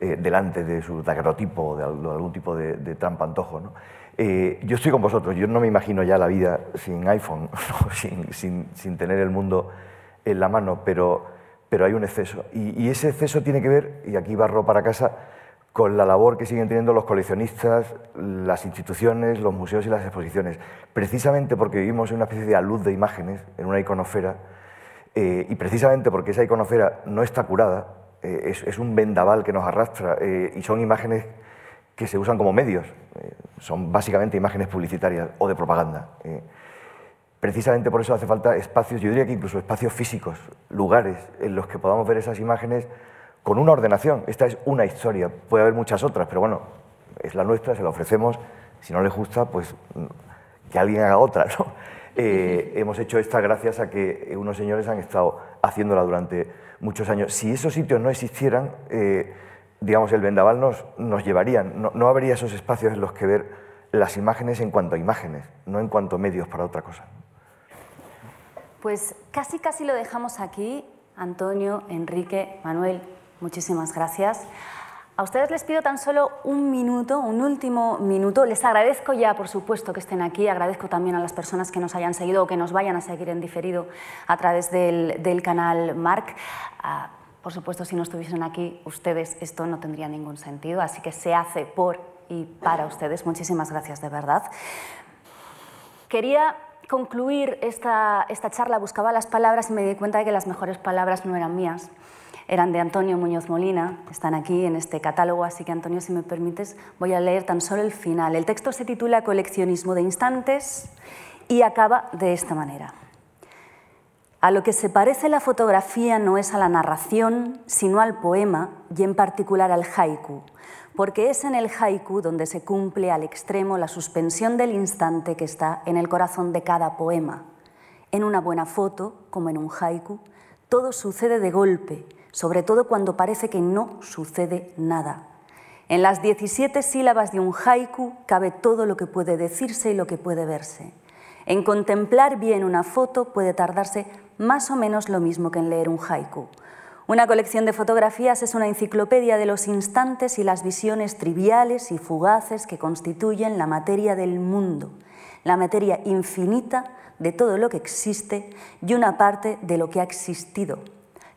eh, delante de su daguerrotipo o de, algún tipo de, de trampantojo. ¿no? Eh, yo estoy con vosotros, yo no me imagino ya la vida sin iPhone, sin, sin, sin, tener el mundo en la mano, pero, pero hay un exceso. Y, y ese exceso tiene que ver, y aquí barro para casa, con la labor que siguen teniendo los coleccionistas, las instituciones, los museos y las exposiciones. Precisamente porque vivimos en una especie de alud de imágenes, en una iconofera, eh, y precisamente porque esa iconofera no está curada, eh, es, un vendaval que nos arrastra, eh, y son imágenes que se usan como medios, son básicamente imágenes publicitarias o de propaganda. precisamente por eso hace falta espacios, yo diría que incluso espacios físicos, lugares en los que podamos ver esas imágenes con una ordenación. Esta es una historia, puede haber muchas otras, pero bueno, es la nuestra, se la ofrecemos. Si no les gusta, pues que alguien haga otra. ¿no? Eh, hemos hecho esta gracias a que unos señores han estado haciéndola durante muchos años. Si esos sitios no existieran, eh, digamos, el vendaval nos, nos llevarían. No, no habría esos espacios en los que ver las imágenes en cuanto a imágenes, no en cuanto a medios para otra cosa. Pues casi, casi lo dejamos aquí. Antonio, Enrique, Manuel, Muchísimas gracias. A ustedes les pido tan solo un minuto, un último minuto. Les agradezco ya, por supuesto, que estén aquí. Agradezco también a las personas que nos hayan seguido o que nos vayan a seguir en diferido a través del, canal Marc. Ah, por supuesto, si no estuviesen aquí ustedes, esto no tendría ningún sentido. Así que se hace por y para ustedes. Muchísimas gracias, de verdad. Quería concluir esta, esta charla, buscaba las palabras y me di cuenta de que las mejores palabras no eran mías eran de Antonio Muñoz Molina, están aquí en este catálogo, así que Antonio, si me permites, voy a leer tan solo el final. El texto se titula Coleccionismo de instantes y acaba de esta manera. A lo que se parece la fotografía no es a la narración, sino al poema y en particular al haiku, porque es en el haiku donde se cumple al extremo la suspensión del instante que está en el corazón de cada poema. En una buena foto, como en un haiku, todo sucede de golpe, sobre todo cuando parece que no sucede nada. En las 17 sílabas de un haiku cabe todo lo que puede decirse y lo que puede verse. En contemplar bien una foto puede tardarse más o menos lo mismo que en leer un haiku. Una colección de fotografías es una enciclopedia de los instantes y las visiones triviales y fugaces que constituyen la materia del mundo, la materia infinita de todo lo que existe y una parte de lo que ha existido,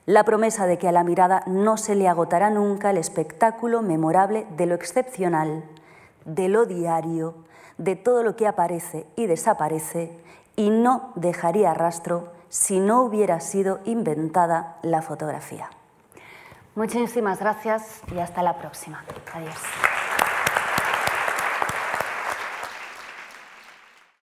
la promesa de que a la mirada no se le agotará nunca el espectáculo memorable de lo excepcional, de lo diario, de todo lo que aparece y desaparece y no dejaría rastro si no hubiera sido inventada la fotografía. Muchísimas gracias y hasta la próxima. Adiós.